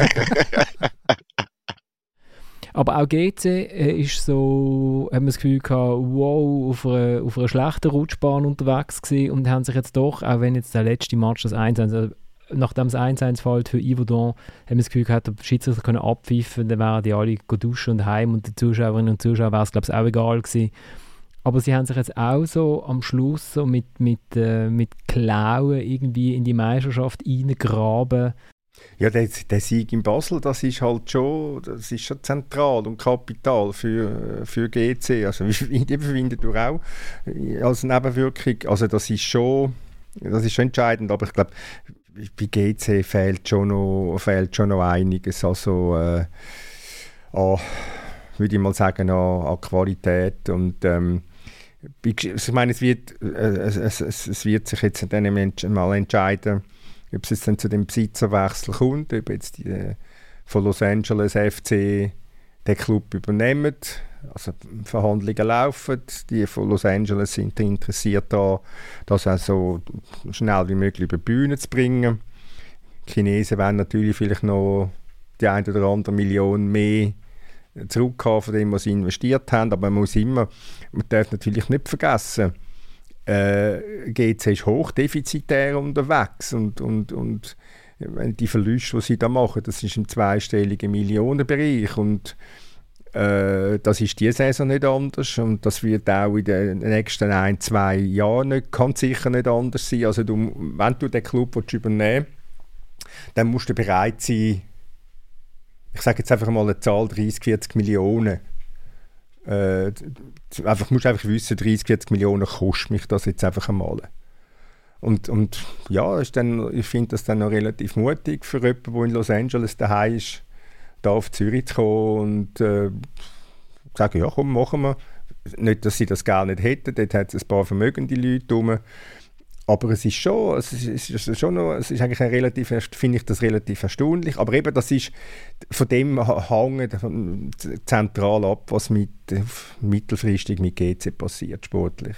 Aber auch GC äh, ist so, haben wir das Gefühl gehabt, wow, auf einer, auf einer schlechten Rutschbahn unterwegs gewesen und haben sich jetzt doch, auch wenn jetzt der letzte Match das 1 also nachdem es 1-1 fällt für Yverdon, haben wir das Gefühl gehabt, der Schiedsrichter können abpfeifen, dann wären die alle duschen und heim und den Zuschauerinnen und Zuschauern wäre es, glaube ich, auch egal gewesen. Aber sie haben sich jetzt auch so am Schluss so mit, mit, äh, mit Klauen irgendwie in die Meisterschaft reingraben. Ja, der, der Sieg in Basel, das ist halt schon, das ist schon zentral und kapital für, für GC. Also wie findet du auch als Nebenwirkung. Also das ist schon, das ist schon entscheidend. Aber ich glaube, bei GC fehlt schon noch, fehlt schon noch einiges. Also äh, an, würde ich mal sagen, an, an Qualität und ähm, ich meine, es wird, äh, es, es, es, wird sich jetzt dann ent- mal entscheiden, ob es jetzt dann zu dem Besitzerwechsel kommt, ob jetzt die äh, von Los Angeles FC den Club übernehmen. Also Verhandlungen laufen, die von Los Angeles sind interessiert daran, das auch so schnell wie möglich über die Bühne zu bringen. Die Chinesen wollen natürlich vielleicht noch die eine oder andere Million mehr zurückhaben von dem, was sie investiert haben, aber man muss immer, man darf natürlich nicht vergessen, äh, GC ist hochdefizitär unterwegs und, und, und wenn die Verluste, die sie da machen, das ist im zweistelligen Millionenbereich und äh, das ist diese Saison nicht anders und das wird auch in den nächsten ein, zwei Jahren nicht, kann sicher nicht anders sein. Also du, wenn du den Club willst übernehmen dann musst du bereit sein, ich sage jetzt einfach mal eine Zahl, 30, 40 Millionen. Äh, einfach, musst einfach wissen, 30, 40 Millionen kostet mich das jetzt einfach einmal. Und, und ja, ist dann, ich finde das dann noch relativ mutig für jemanden, der in Los Angeles daheim ist, da auf Zürich zu kommen und äh, sagen, ja komm, machen wir. Nicht, dass sie das gar nicht hätten, dort hat es ein paar vermögende Leute rum. Aber es ist schon, es ist, es ist schon noch, es ist eigentlich ein relativ, finde ich das relativ erstaunlich. Aber eben, das ist von dem hängt von- zentral ab, was mit, mittelfristig mit GC passiert, sportlich.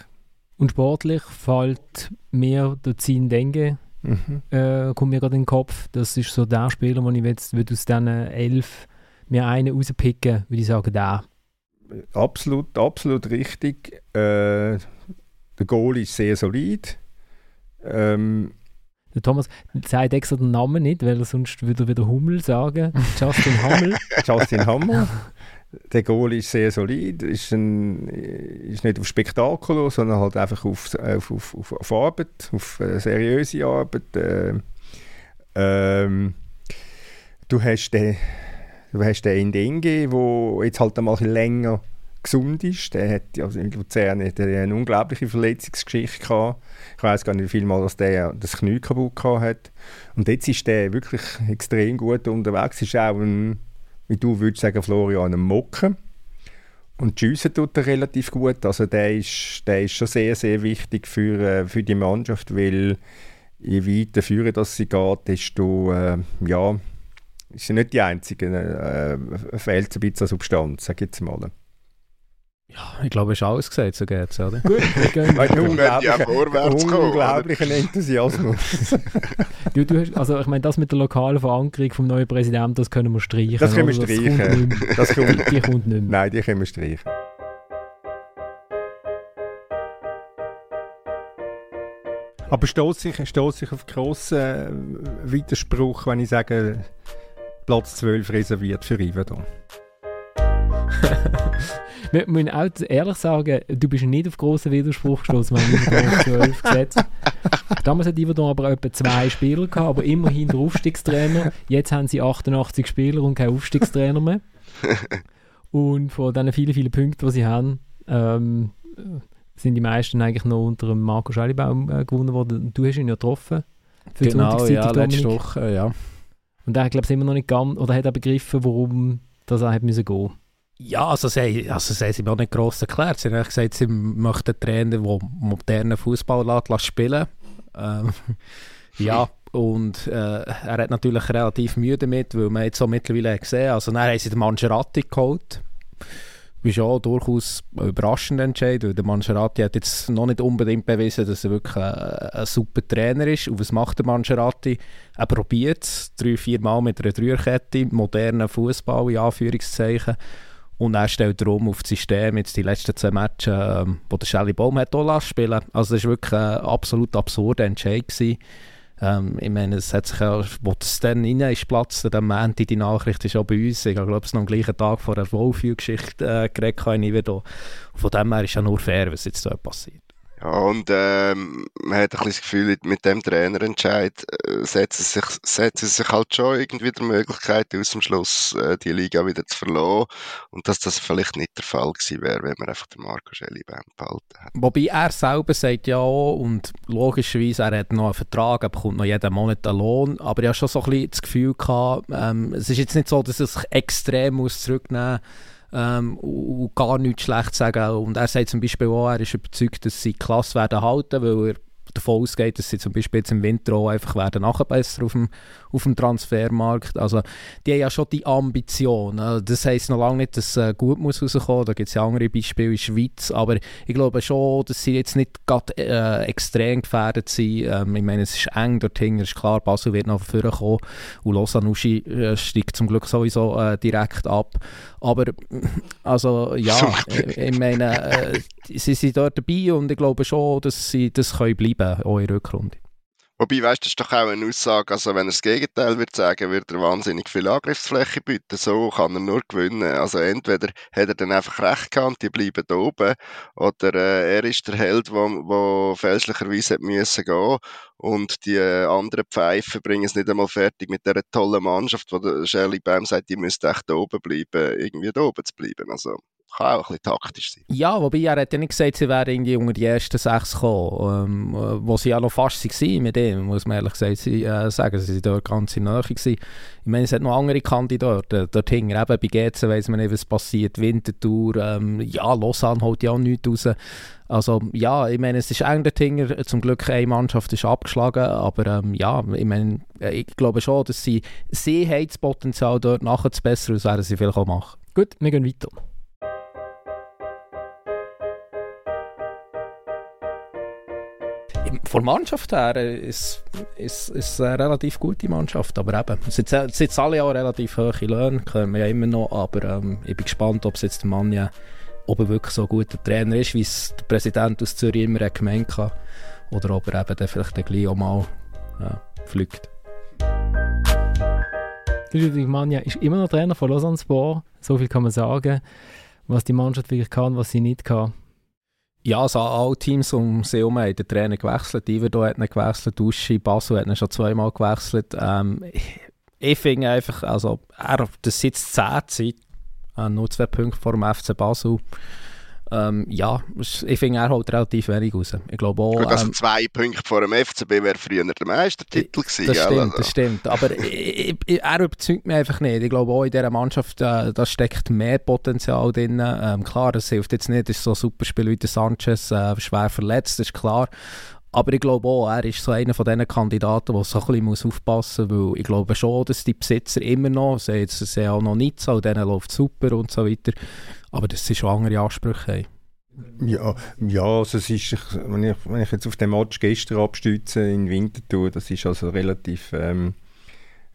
Und sportlich fällt mir der Zin Denge, Mhm. äh, kommt mir gerade in den Kopf. Das ist so der Spieler, den ich jetzt würde aus diesen elf mir einen rauspicken, würde ich sagen, der. Absolut, absolut richtig. Äh, der Goal ist sehr solid. Ähm, Der Thomas sagt extra den Namen nicht, weil er sonst würde er wieder Hummel sagen. Justin Hummel. Justin Hammer. Der Goal ist sehr solid, ist, ein, ist nicht auf Spektakel, sondern halt einfach auf, auf, auf, auf, Arbeit, auf äh, seriöse Arbeit. Äh, ähm, du hast den, du hast den Ndenge, der jetzt halt einmal ein bisschen länger gesund ist. Der hat also in Luzern hat er eine unglaubliche Verletzungsgeschichte gehabt. Ich weiß gar nicht, wie viel Mal dass der das Knie kaputt gehabt hat. Und jetzt ist der wirklich extrem gut unterwegs. Ist auch ein, wie du würdest sagen, Florian, ein Mocken. Und schiessen tut er relativ gut. Also der ist, der ist schon sehr, sehr wichtig für, äh, für die Mannschaft, weil je weiter führen dass sie geht, desto, äh, ja, ist sie nicht die Einzige. Äh, fehlt ein bisschen an Substanz, sag ich jetzt mal. Ich glaube, es ist alles gesagt, so geht's, oder? Gut, wir gehen. Ein ja unglaublicher, vorwärts kommen, unglaublicher Enthusiasmus. Du, du hast, also ich meine, das mit der lokalen Verankerung vom neuen Präsidenten, das können wir streichen. Das können wir streichen. kommt nicht mehr. Das kommt, Die kommt nicht mehr. nein, die können wir streichen. Aber stoße ich, stoss ich auf grossen äh, Widerspruch, wenn ich sage, Platz 12 reserviert für Yverdon. Wir müssen auch ehrlich sagen, du bist nicht auf grossen Widerspruch gestoßen, wenn Yverdon auf 12 gesetzt Damals hat Yverdon aber etwa zwei Spieler gehabt, aber immerhin der Aufstiegstrainer. Jetzt haben sie 88 Spieler und keinen Aufstiegstrainer mehr. Und von diesen vielen, vielen Punkten, die sie haben, ähm, sind die meisten eigentlich noch unter dem Marco Schellibaum äh, gewonnen worden. Du hast ihn ja getroffen. Für genau, ja, letzte Woche, ja. Und er hat, glaube ich, immer noch nicht ganz, oder hat er begriffen, warum das er hat müssen gehen ja, also sie, also sie haben mir auch nicht gross erklärt. Sie haben gesagt, sie möchten Trainer, der modernen Fußball spielen ähm, Ja, und äh, er hat natürlich relativ Mühe damit, weil man jetzt so mittlerweile gesehen also dann haben sie den Mangerati geholt ist ja durchaus ein überraschender Entscheid, weil der Mangerati hat jetzt noch nicht unbedingt bewiesen, dass er wirklich ein, ein super Trainer ist. Und was macht der Mangerati? Er probiert es drei, vier Mal mit einer Dreierkette, modernen Fußball in Anführungszeichen. Und er stellt darum auf das System jetzt die letzten zwei Matches, ähm, wo der Shelly Baum hat auch spielen Also das war wirklich ein absolut absurder Entscheid. Ähm, ich meine, es hat sich ja, wo es dann rein ist, Platz, dann meinte die Nachricht ist auch bei uns. Ich glaube, es noch am gleichen Tag vor der Wolfview-Geschichte äh, geredet habe. Von dem her ist ja nur fair, was jetzt da passiert. Ja, und ähm, man hat ein bisschen das Gefühl, mit dem Trainerentscheid äh, setzen, sich, setzen sich halt schon irgendwie die Möglichkeit aus, am Schluss äh, die Liga wieder zu verlieren. Und dass das vielleicht nicht der Fall gewesen wäre, wenn man einfach den Marco Schelli behalten hätte. Wobei er selber sagt ja und logischerweise, er hat noch einen Vertrag, er bekommt noch jeden Monat einen Lohn, aber er hat schon so ein bisschen das Gefühl gehabt, ähm, es ist jetzt nicht so, dass er sich extrem muss zurücknehmen muss, ähm, und gar nichts schlecht sagen. Und er sagt zum Beispiel auch, er ist überzeugt, dass sie Klasse werden halten, weil er davon ausgeht, dass sie zum Beispiel jetzt im Winter auch einfach werden nachbessern auf dem, auf dem Transfermarkt. Also die haben ja schon die Ambition. Also, das heisst noch lange nicht, dass es äh, gut muss rauskommen. Da gibt es ja andere Beispiele in der Schweiz. Aber ich glaube schon, dass sie jetzt nicht gerade äh, extrem gefährdet sind. Ähm, ich meine, es ist eng dort hinten, ist klar, Basel wird noch vorne kommen und Lausanne äh, steigt zum Glück sowieso äh, direkt ab. Aber also ja, ich, ich meine, äh, sie sind dort dabei und ich glaube schon, dass sie das können bleiben, auch in Rückrunde. Wobei, weißt du, das ist doch auch eine Aussage, also wenn er das Gegenteil würde sagen, würde er wahnsinnig viel Angriffsfläche bieten. So kann er nur gewinnen. Also entweder hat er dann einfach recht gehabt, die bleiben oben, oder äh, er ist der Held, der fälschlicherweise müssen gehen und die äh, anderen Pfeifen bringen es nicht einmal fertig mit dieser tollen Mannschaft, wo der Shirley Bam sagt, die müsste echt oben bleiben, irgendwie da oben zu bleiben. Also kann auch ein bisschen taktisch sein. Ja, wobei er hat ja nicht gesagt, sie wären irgendwie unter die ersten sechs gekommen, ähm, wo sie ja noch fast waren mit ihm, muss man ehrlich gesagt äh, sagen. Sie waren dort ganz in Nähe. Gewesen. Ich meine, es hat noch andere Kandidaten. Dort hinten eben bei GC weiss man nicht, was passiert. Winterthur, ähm, ja, Lausanne holt ja auch nichts raus. Also ja, ich meine, es ist eng dort hinten. Zum Glück eine Mannschaft ist abgeschlagen, aber ähm, ja, ich meine, ich glaube schon, dass sie, sie haben das Potenzial dort nachher zu bessern, als werden sie vielleicht auch machen. Gut, wir gehen weiter. von der Mannschaft her ist es ist eine relativ gute Mannschaft, aber eben, es sind, sind alle auch relativ hohe Löhne, können wir ja immer noch, aber ähm, ich bin gespannt, ob es jetzt der Mann ja, ob er wirklich so ein guter Trainer ist, wie es der Präsident aus Zürich immer gemeint hat, oder ob er eben dann vielleicht dann gleich auch mal ja, fliegt. Ludwig Manja ist immer noch Trainer von Lausanne Sport, so viel kann man sagen, was die Mannschaft wirklich kann, was sie nicht kann. Ja, also alle Teams um sie herum haben den Trainer gewechselt. Iverdo hat ihn gewechselt, Duschi, Basel hat ihn schon zweimal gewechselt. Ähm, ich, ich finde einfach, also er, das sitzt 10 Zeit, nur zwei Punkte vor dem FC Basel. Ähm, ja, ich finde, er holt relativ wenig raus. Ich glaube auch... Gut, also ähm, zwei Punkte vor dem FCB wäre früher der Meistertitel gewesen. Das stimmt, also. das stimmt. Aber ich, ich, er überzeugt mich einfach nicht. Ich glaube auch in dieser Mannschaft, äh, da steckt mehr Potenzial drin. Ähm, klar, das hilft jetzt nicht, das ist so ein super Spiel wie der Sanchez, äh, schwer verletzt, das ist klar. Aber ich glaube auch, er ist so einer von diesen Kandidaten, der so ein bisschen aufpassen muss, weil ich glaube schon, dass die Besitzer immer noch, sie haben auch noch nicht so, denen läuft super und so weiter, aber dass sie schon andere Ansprüche haben. Ja, ja also es ist, wenn ich, wenn ich jetzt auf den Match gestern abstütze in Winterthur, das ist also relativ ähm,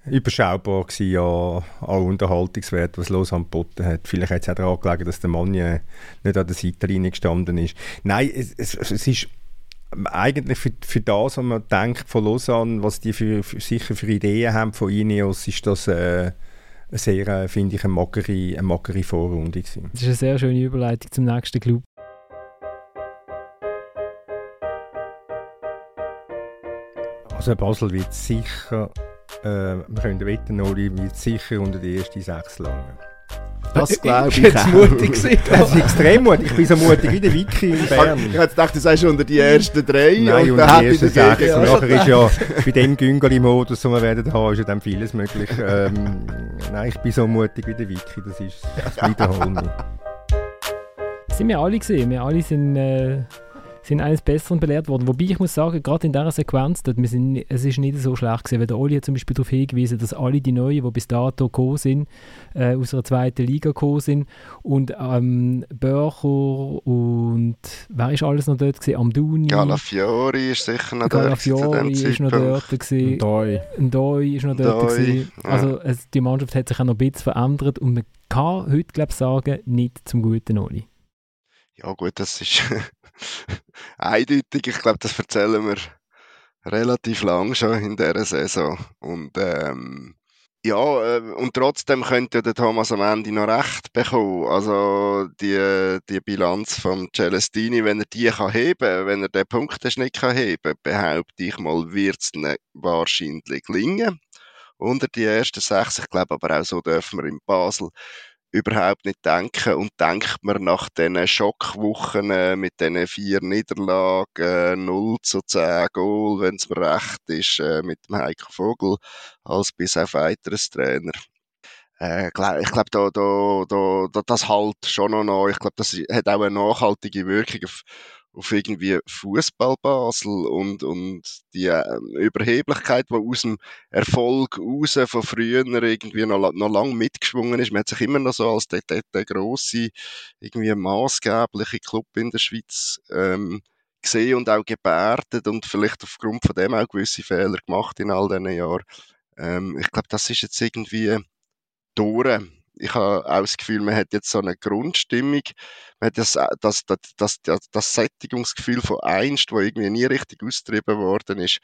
überschaubar gewesen, ja, an Unterhaltungswert, was Lausanne geboten hat. Vielleicht hat es auch daran gelegen, dass der Mann nicht an der Seitenlinie gestanden ist. Nein, es, es, es ist eigentlich für, für das, was man denkt von Lausanne, was die für, für, sicher für Ideen haben von Ineos, ist das äh, sehr, äh, finde ich, eine magere, eine magere Vorrunde gewesen. Das ist eine sehr schöne Überleitung zum nächsten Club. Also Basel wird sicher, äh, wir können wetten, Oli wird sicher unter die ersten sechs langen. Das glaube ich Jetzt auch. mutig gewesen. Das ist extrem mutig. Ich bin so mutig wie der Wiki in Bern. Ich hätte gedacht, du sagst unter die ersten drei Nein, und dann die ich ersten sechs. Und nachher ist ja bei dem Güngeli-Modus, den wir werden haben, ist ja dann vieles möglich. Ähm, nein, ich bin so mutig wie der Wiki, das ist das wiederholen. Das sind wir alle gesehen. Wir alle sind, äh, sind eines Besseren belehrt worden. Wobei ich muss sagen, gerade in dieser Sequenz, dort, wir sind, es ist nicht so schlecht gewesen, weil der Oli hat zum Beispiel darauf hingewiesen, dass alle die Neuen, die bis dato gekommen sind, äh, aus der zweiten Liga gekommen sind und ähm, Börcher und wer ist alles noch dort gewesen? Amduni, Galafiori ist sicher noch dort zu Galafiori ist noch dort gewesen. Doi. Ndoi ist noch dort. Gewesen. Also es, die Mannschaft hat sich auch noch ein bisschen verändert und man kann heute glaube ich sagen, nicht zum guten Oli. Ja gut, das ist eindeutig. Ich glaube, das erzählen wir relativ lang schon in dieser Saison. Und ähm, ja, äh, und trotzdem könnte ja der Thomas am Ende noch recht bekommen. Also die, die Bilanz von Celestini, wenn er die kann heben, wenn er den Punkteschnitt kann heben, behaupte ich mal, wird es wahrscheinlich gelingen. Unter die ersten sechs, ich glaube aber auch so dürfen wir in Basel überhaupt nicht denken und denkt man nach diesen Schockwochen äh, mit diesen vier Niederlagen, äh, 0 zu 10 Goal, wenn es mir recht ist, äh, mit dem Heiko Vogel als bis auf weiteres Trainer. Äh, ich glaube, da, da, da, da, das halt schon noch. Ich glaube, das hat auch eine nachhaltige Wirkung auf, auf irgendwie Fußball Basel und, und die äh, Überheblichkeit, die aus dem Erfolg raus von früher irgendwie noch, noch lang mitgeschwungen ist. Man hat sich immer noch so als der, der, der grosse, irgendwie maßgebliche Club in der Schweiz ähm, gesehen und auch gebärdet und vielleicht aufgrund von dem auch gewisse Fehler gemacht in all diesen Jahren. Ähm, ich glaube, das ist jetzt irgendwie durch. Ich habe auch das Gefühl, man hat jetzt so eine Grundstimmung, man hat das, das, das, das, das, das Sättigungsgefühl von einst, wo irgendwie nie richtig austrieben worden ist,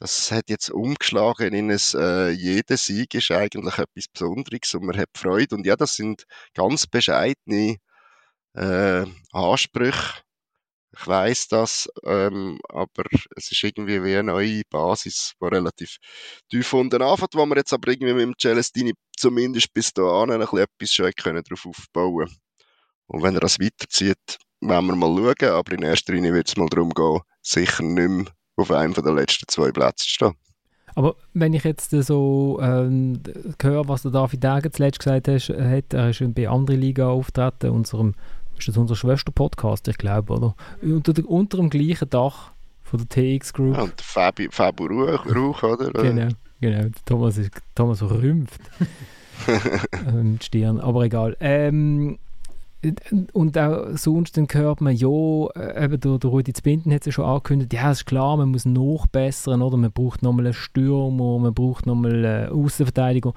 das hat jetzt umgeschlagen in ein, äh, jeder Sieg ist eigentlich etwas Besonderes und man hat Freude. Und ja, das sind ganz bescheidene äh, Ansprüche. Ich weiß das, ähm, aber es ist irgendwie wie eine neue Basis, die relativ tief unten anfängt, wo wir jetzt aber irgendwie mit dem Celestini zumindest bis dahin ein bisschen etwas schon können drauf aufbauen Und wenn er das weiterzieht, werden wir mal schauen, aber in erster Linie wird es mal darum gehen, sicher nicht mehr auf einem der letzten zwei Plätze zu stehen. Aber wenn ich jetzt so ähm, höre, was der David Degen zuletzt gesagt hat, hat er ist bei anderen Liga auftreten, unserem, ist das unser Schwester-Podcast, ich glaube, oder? Unter, der, unter dem gleichen Dach von der TX Group. Ja, und der Fabi, Fabu Rauch, Rauch oder? Genau, genau. Der Thomas, ist, Thomas rümpft ähm, die Stirn, aber egal. Ähm, und auch sonst dann hört man, ja, äh, eben der, der Rudi Zbinden hat es ja schon angekündigt, ja, es ist klar, man muss nachbessern, oder? Man braucht nochmal einen Stürmer, man braucht nochmal eine Außenverteidigung.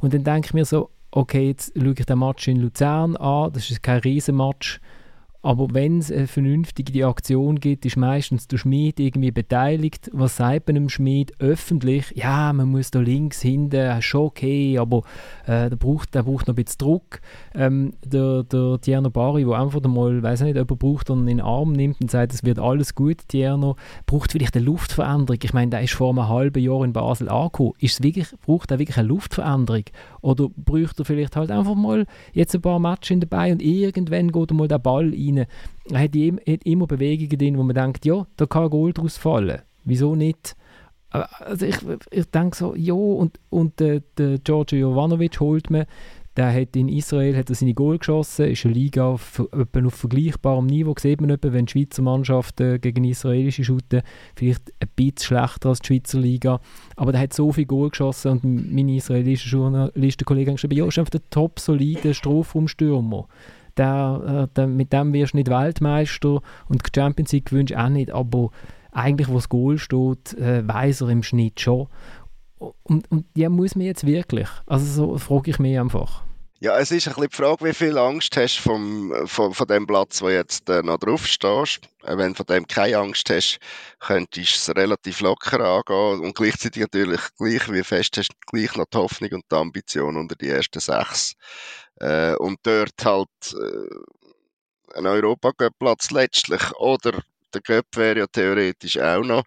Und dann denke ich mir so, okay, jetzt schaue ich den Match in Luzern an, das ist kein Riesenmatch, aber wenn es eine vernünftige Aktion gibt, ist meistens der Schmied irgendwie beteiligt. Was sagt man dem Schmied öffentlich? Ja, man muss da links hinten, schon okay, aber äh, der, braucht, der braucht noch ein bisschen Druck. Ähm, der, der Tierno Bari, der einfach mal, weiß nicht, jemand braucht und in den Arm nimmt und sagt, es wird alles gut, Tierno, braucht vielleicht eine Luftveränderung. Ich meine, der ist vor einem halben Jahr in Basel angekommen. Ist wirklich, braucht er wirklich eine Luftveränderung? Oder bräuchte er vielleicht halt einfach mal jetzt ein paar Matches dabei und irgendwann geht er mal der Ball rein. Er hat, hat immer Bewegungen drin, wo man denkt, ja, da kann ein Goal draus fallen. Wieso nicht? Also ich, ich denke so, ja, und, und äh, der Giorgio Jovanovic holt man, der hat in Israel hat er seine Goal geschossen, ist eine Liga auf, auf vergleichbarem Niveau, sieht man etwa, wenn die Schweizer Mannschaften gegen israelische shooten, vielleicht ein bisschen schlechter als die Schweizer Liga, aber der hat so viel Goal geschossen und meine israelischen Journalistenkollegen haben geschrieben, ja, ist einfach der top solide Strafraumstürmer. Der, äh, der, mit dem wirst du nicht Weltmeister und die Champions League gewünscht auch nicht, aber eigentlich, wo das Goal steht, äh, weiß er im Schnitt schon. Und, und ja, muss man jetzt wirklich? Also so frage ich mich einfach. Ja, es ist ein bisschen die Frage, wie viel Angst hast du vom, von, von dem Platz, wo jetzt äh, noch drauf stehst. Äh, wenn du von dem keine Angst hast, könntest du es relativ locker angehen und gleichzeitig natürlich gleich wie fest hast du gleich noch die Hoffnung und die Ambition unter die ersten sechs. Äh, und dort halt äh, ein Europacup-Platz letztlich oder der Cup wäre ja theoretisch auch noch.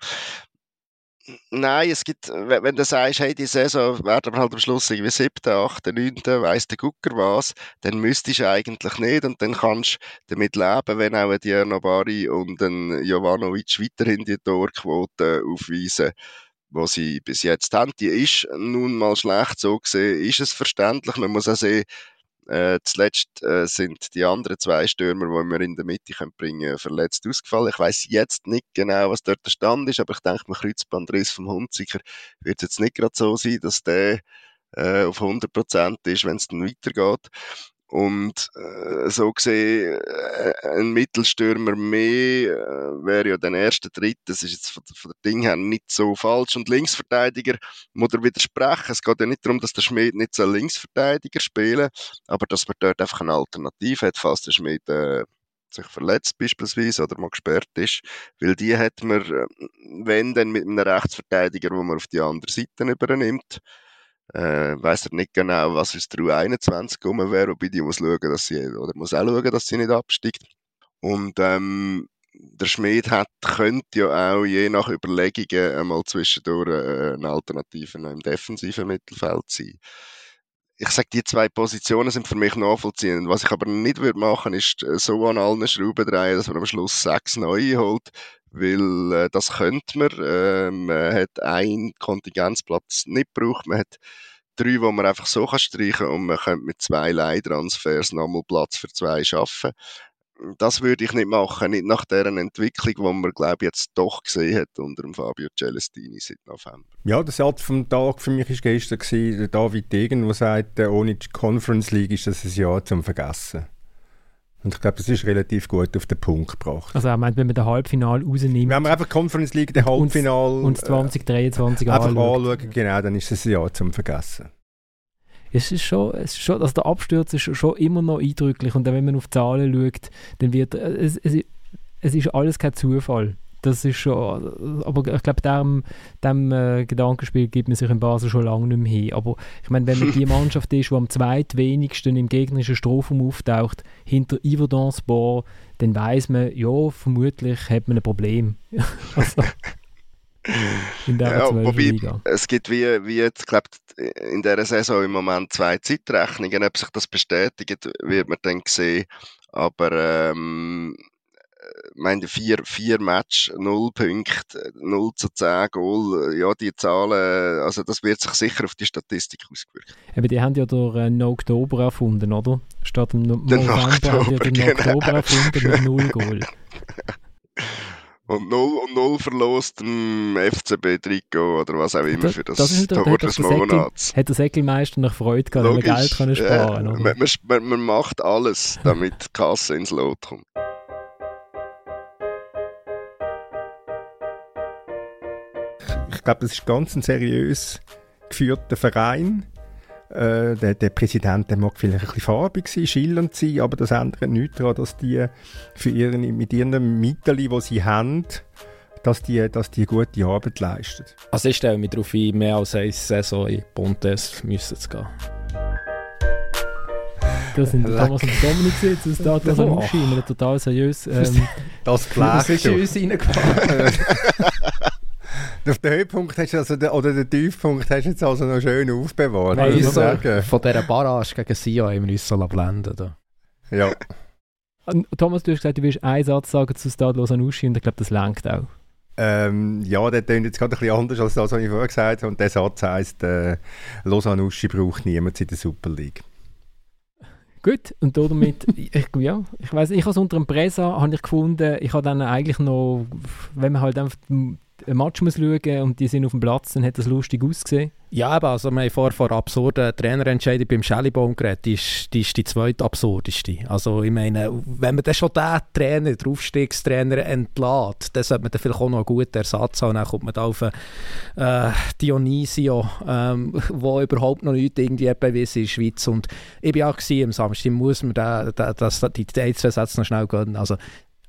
Nein, es gibt, wenn du sagst, hey, die Saison werden wir halt am Schluss irgendwie 7., 8., 9., weiss der Gucker was, dann müsstest du eigentlich nicht und dann kannst du damit leben, wenn auch ein Dierno Bari und ein Jovanovic weiterhin die Torquote aufweisen, die sie bis jetzt haben. Die ist nun mal schlecht, so gesehen ist es verständlich. Man muss auch sehen, äh, zuletzt äh, sind die anderen zwei Stürmer, die wir in der Mitte können bringen verletzt ausgefallen. Ich weiß jetzt nicht genau, was dort der Stand ist, aber ich denke, mit Kreuzbandriss vom Hunziker wird es jetzt nicht gerade so sein, dass der äh, auf 100% ist, wenn es dann weitergeht. Und äh, so gesehen, äh, ein Mittelstürmer mehr äh, wäre ja der erste, dritte. Das ist jetzt von, von der Ding her nicht so falsch. Und Linksverteidiger muss er widersprechen. Es geht ja nicht darum, dass der Schmied nicht so Linksverteidiger spielen aber dass man dort einfach eine Alternative hat, falls der Schmied äh, sich verletzt beispielsweise oder mal gesperrt ist. Weil die hat man, äh, wenn dann mit einem Rechtsverteidiger, wo man auf die andere Seite übernimmt, äh, weiß er nicht genau, was aus der U21 gekommen wäre, wobei die muss schauen, dass sie, oder muss auch schauen, dass sie nicht absteigt. Und ähm, der Schmied hat, könnte ja auch je nach Überlegungen einmal zwischendurch äh, eine Alternative noch im defensiven Mittelfeld sein. Ich sage, die zwei Positionen sind für mich nachvollziehend. Was ich aber nicht würde machen, ist äh, so an allen Schrauben drehen, dass man am Schluss sechs neue holt, weil äh, das könnte man. Äh, man hat einen Kontingenzplatz nicht gebraucht, man hat drei, wo man einfach so kann streichen und man könnte mit zwei Leihtransfers nochmal Platz für zwei schaffen. Das würde ich nicht machen, nicht nach deren Entwicklung, die man, glaube ich, jetzt doch gesehen hat unter dem Fabio Celestini seit November. Ja, der Satz vom Tag für mich war gestern gewesen, David Degen, der sagt, ohne die Conference League ist das ein Jahr zum Vergessen. Und ich glaube, das ist relativ gut auf den Punkt gebracht. Also er meint, wenn man den Halbfinal rausnimmt... Wenn man einfach Conference League, den Halbfinal... Und 2023 äh, Einfach anschauen, genau, dann ist es ein Jahr zum Vergessen. Es ist schon, es ist schon, also der Absturz ist schon immer noch eindrücklich und dann, wenn man auf die Zahlen schaut, dann wird, es, es, es ist alles kein Zufall. Das ist schon, aber ich glaube, dem, dem äh, Gedankenspiel gibt man sich in Basel schon lange nicht mehr hin. Aber ich meine, wenn man die Mannschaft ist, die am zweitwenigsten im gegnerischen Strafraum auftaucht, hinter Yverdon Sport, dann weiß man, ja, vermutlich hat man ein Problem. also, in der ja, wobei, Liga. Es gibt wie, wie jetzt, glaub, in dieser Saison im Moment zwei Zeitrechnungen. Ob sich das bestätigt, wird man dann sehen. Aber ähm, meine, vier, vier Match, null Punkte, 0 zu 10 Goal, ja, die Zahlen, also das wird sich sicher auf die Statistik ausgewirkt. Eben, die haben ja durch äh, Oktober erfunden, oder? Statt im November haben die den genau. Oktober erfunden mit null Goal. Und null, und null verlost im FCB-Trikot oder was auch immer das, für das, das Tor des Monats. Hat der Säckelmeister noch Freude gehabt, weil er Geld können sparen ja, man, man, man, macht alles, damit die Kasse ins Lot kommt. Ich glaube, das ist ganz ein seriös geführter Verein. Äh, der, der, Präsident der mag vielleicht ein bisschen farbig sein, schillernd sein, aber das ändert nichts daran, dass die für ihren, mit ihren Mitteln, die sie haben, dass die, dass die gute Arbeit leisten. Also ich stelle mich darauf ein, mehr als eine Saison in Pontes müssen zu gehen. Das sind der Thomas und Dominik jetzt, das da das oh. scheinen total seriös. Ähm, das. Das ist uns reingefahren. Auf den Höhepunkt hast du also, oder den Tiefpunkt hast du jetzt also noch schön aufbewahrt. Nein, so, von dieser Barrage gegen Sion haben wir uns so blenden da. Ja. Thomas, du hast gesagt, du willst einen Satz sagen zu Stade Lausanne-Uschi und ich glaube, das lenkt auch. Ähm, ja, der klingt jetzt gerade ein bisschen anders als das, was ich vorher gesagt habe. Und der Satz heisst, äh, Lausanne-Uschi braucht niemand in der Super League. Gut, und damit, ich, ja, ich weiß, ich habe unter dem Pressa habe ich gefunden, ich habe dann eigentlich noch, wenn man halt einfach ein Match muss schauen und die sind auf dem Platz, dann hat das lustig ausgesehen. Ja, aber also wir haben vor, vor absurden Trainerentscheidung beim Schellibaum geredet, die ist, die ist die zweite absurdeste. Also ich meine, wenn man dann schon den Trainer, den Aufstiegstrainer entlädt, dann sollte man dann vielleicht auch noch einen guten Ersatz haben. Dann kommt man da auf äh, Dionisio, ähm, wo überhaupt noch nicht irgendwie bewiesen in der Schweiz. Und ich war auch am Samstag, muss man da, da, das, die, die zwei Sätze noch schnell gönnen. Also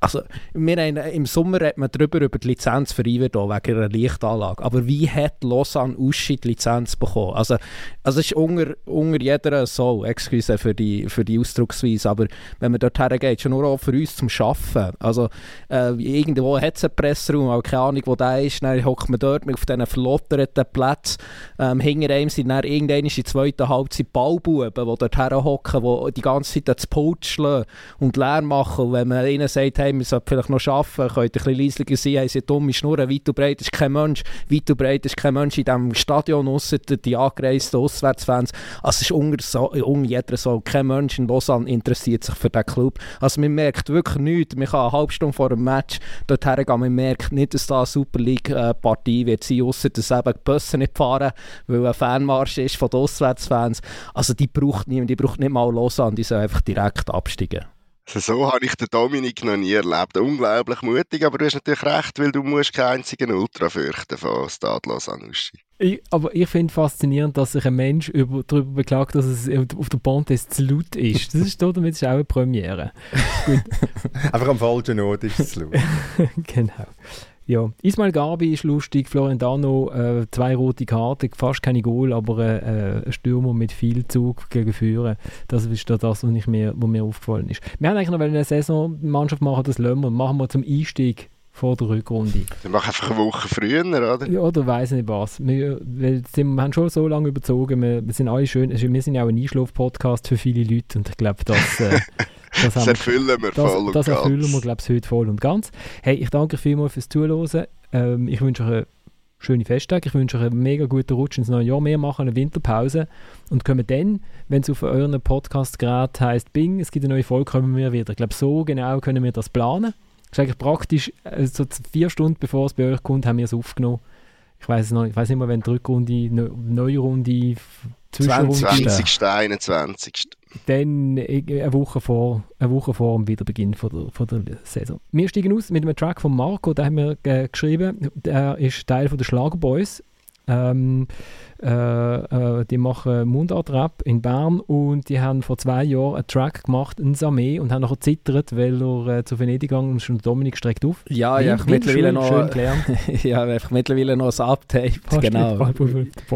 also, wir haben, Im Sommer hat man darüber über die Lizenz für Iverdon wegen einer Lichtanlage. Aber wie hat Lausanne Uschi die Lizenz bekommen? Also, also es ist unter, unter jeder so, excuse für die, für die Ausdrucksweise, aber wenn man dort hergeht, schon nur auch für uns zum Arbeiten. Also, äh, irgendwo hat es einen Pressraum, aber keine Ahnung, wo der ist. Dann hockt man dort auf diesen verlotterten Plätzen. Ähm, hinter einem sind dann irgendwann in der zweiten Halbzeit Ballbuben, die dort herhocken, die die ganze Zeit das Pult und Lärm machen. Und wenn man ihnen sagt, hey, wir sollten vielleicht noch arbeiten, könnt ein bisschen leiser sein, haben sie dumme Schnurren, weit und breit ist kein Mensch, weit und breit ist kein Mensch in diesem Stadion, ausser die angereisten Auswärtsfans. Also es ist unter, so, unter jeder so, kein Mensch in Lausanne interessiert sich für diesen Club. Also man merkt wirklich nichts, man kann eine halbe Stunde vor dem Match dorthin gehen, man merkt nicht, dass da eine Super League-Partie wird sein, ausser dass eben die Busse nicht fahren, weil ein Fanmarsch ist von den Auswärtsfans. Also die braucht niemand, die braucht nicht mal Lausanne, die soll einfach direkt absteigen. Also so habe ich den Dominik noch nie erlebt. Unglaublich mutig, aber du hast natürlich recht, weil du musst keinen einzigen Ultra fürchten von Stadlos Anuschi. Ich, aber ich finde faszinierend, dass sich ein Mensch über, darüber beklagt, dass es auf der Pontes zu laut ist. Das ist damit ist auch eine Premiere. Einfach am falschen Ort ist es zu laut. genau. Ja, Ismail Gabi ist lustig, Florian Dano, äh, zwei rote Karten, fast keine Goal, aber äh, ein Stürmer mit viel Zug gegen Führen. Das ist das, was mir, was mir aufgefallen ist. Wir haben eigentlich noch eine Saisonmannschaft machen, das lassen wir. Machen wir zum Einstieg vor der Rückrunde. Wir machen einfach eine Woche früher, oder? Ja, oder weiss nicht was. Wir, wir, sind, wir haben schon so lange überzogen, wir, wir sind alle schön, wir sind ja auch ein Einschlaf-Podcast für viele Leute und ich glaube, das... Äh, Das, das erfüllen wir das, voll und Das erfüllen ganz. wir, glaube ich, heute voll und ganz. Hey, ich danke euch vielmals fürs Zuhören. Ähm, ich wünsche euch schöne Festtage. Ich wünsche euch einen mega guten Rutsch ins neue Jahr. Wir machen eine Winterpause und kommen dann, wenn es auf euren Podcast gerade heisst, Bing, es gibt eine neue Folge, kommen wir wieder. Ich glaube, so genau können wir das planen. Das ist eigentlich praktisch, also vier Stunden bevor es bei euch kommt, haben wir es aufgenommen. Ich weiß noch, ich weiß nicht mehr, wenn die Rückrunde, neue Runde, Zwischenrunde 20. 21 dann eine Woche vor, eine Woche vor dem Wiederbeginn von der, von der Saison. Wir steigen aus mit einem Track von Marco, den haben wir äh, geschrieben. Der ist Teil von der Schlagerboys. Ähm, äh, äh, die machen Mundart-Rap in Bern und die haben vor zwei Jahren einen Track gemacht, ein Samé, und haben nachher zittert, weil er äh, zu Venedig gegangen und schon Dominik streckt auf. Ja, ja, ich mittlerweile noch, schön gelernt. ja, einfach mittlerweile noch ein Update. genau.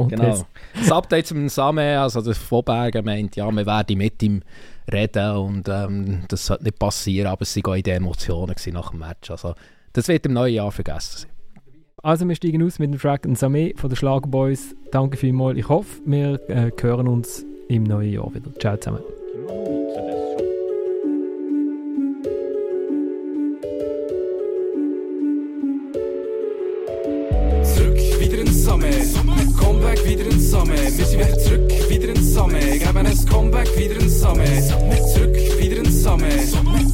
genau. Das Update zum Samé, also der Vorberger meint, ja, wir werden mit ihm reden und ähm, das sollte nicht passieren, aber es waren in den Emotionen nach dem Match. Also, das wird im neuen Jahr vergessen sein. Also wir steigen aus mit dem Track Samé von den Schlagerboys. Danke vielmals. Ich hoffe, wir äh, hören uns im neuen Jahr wieder. Ciao zusammen. Comeback wieder ins Samé. Wir sind wieder zurück wieder ins Samé. Geben ein Comeback wieder ins Samé. Zurück wieder ins Samé.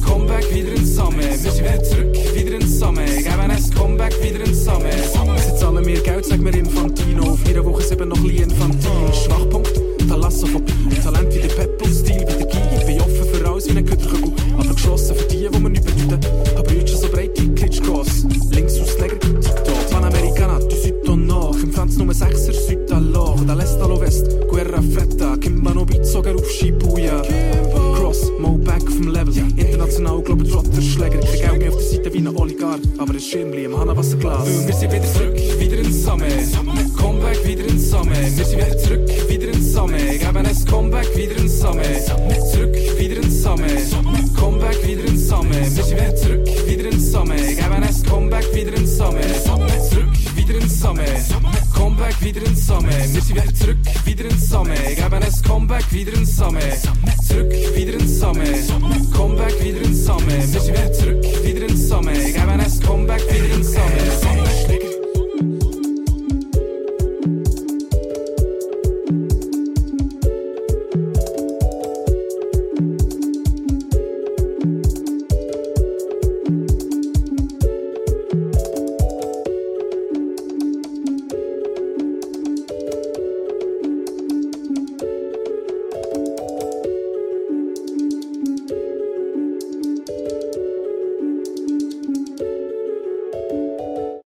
Comeback wieder ins Samé. Wir sind wieder zurück wieder ins Samé. Geben ein Comeback wieder ins Samé. Sie zahlen mir Geld, sag mir Infantino. Auf jeder Woche sieben noch ein infantil. Schwachpunkt, Thalassophobie. Talent wie der Pep Stil wie der Guy. Ich bin offen für alles wie ein Güterkugel. Aber geschlossen für die, die mir nicht bedeuten. West. Guerra Fretta. Kimba no Beatsoger auf Shibuya. Cross, Mo back vom Level. International Globetrotter Schläger. Ich Geld mehr auf der Seite wie ein Oligarch. Aber ein Schirmli im Hanawasserglas. Wir sind wieder zurück, wieder ins Samé. Comeback wieder ins Samé. Wir sind wieder zurück, wieder ins Samé. Geben ein Comeback wieder ins Samé. Zurück, wieder ins Samé. Comeback wieder ins Samé. Wir sind wieder zurück, wieder ins Samé. Geben ein Comeback wieder ins Samé. Zurück, wieder ins Samme. Comeback wieder ins Samme. Wir sind wieder zurück, Samme. Geben Comeback wieder ins Samme. Zurück, wieder ins Samme. Comeback wieder ins Samme. Wir sind wieder zurück, Samme. Geben Comeback wieder ins Samme.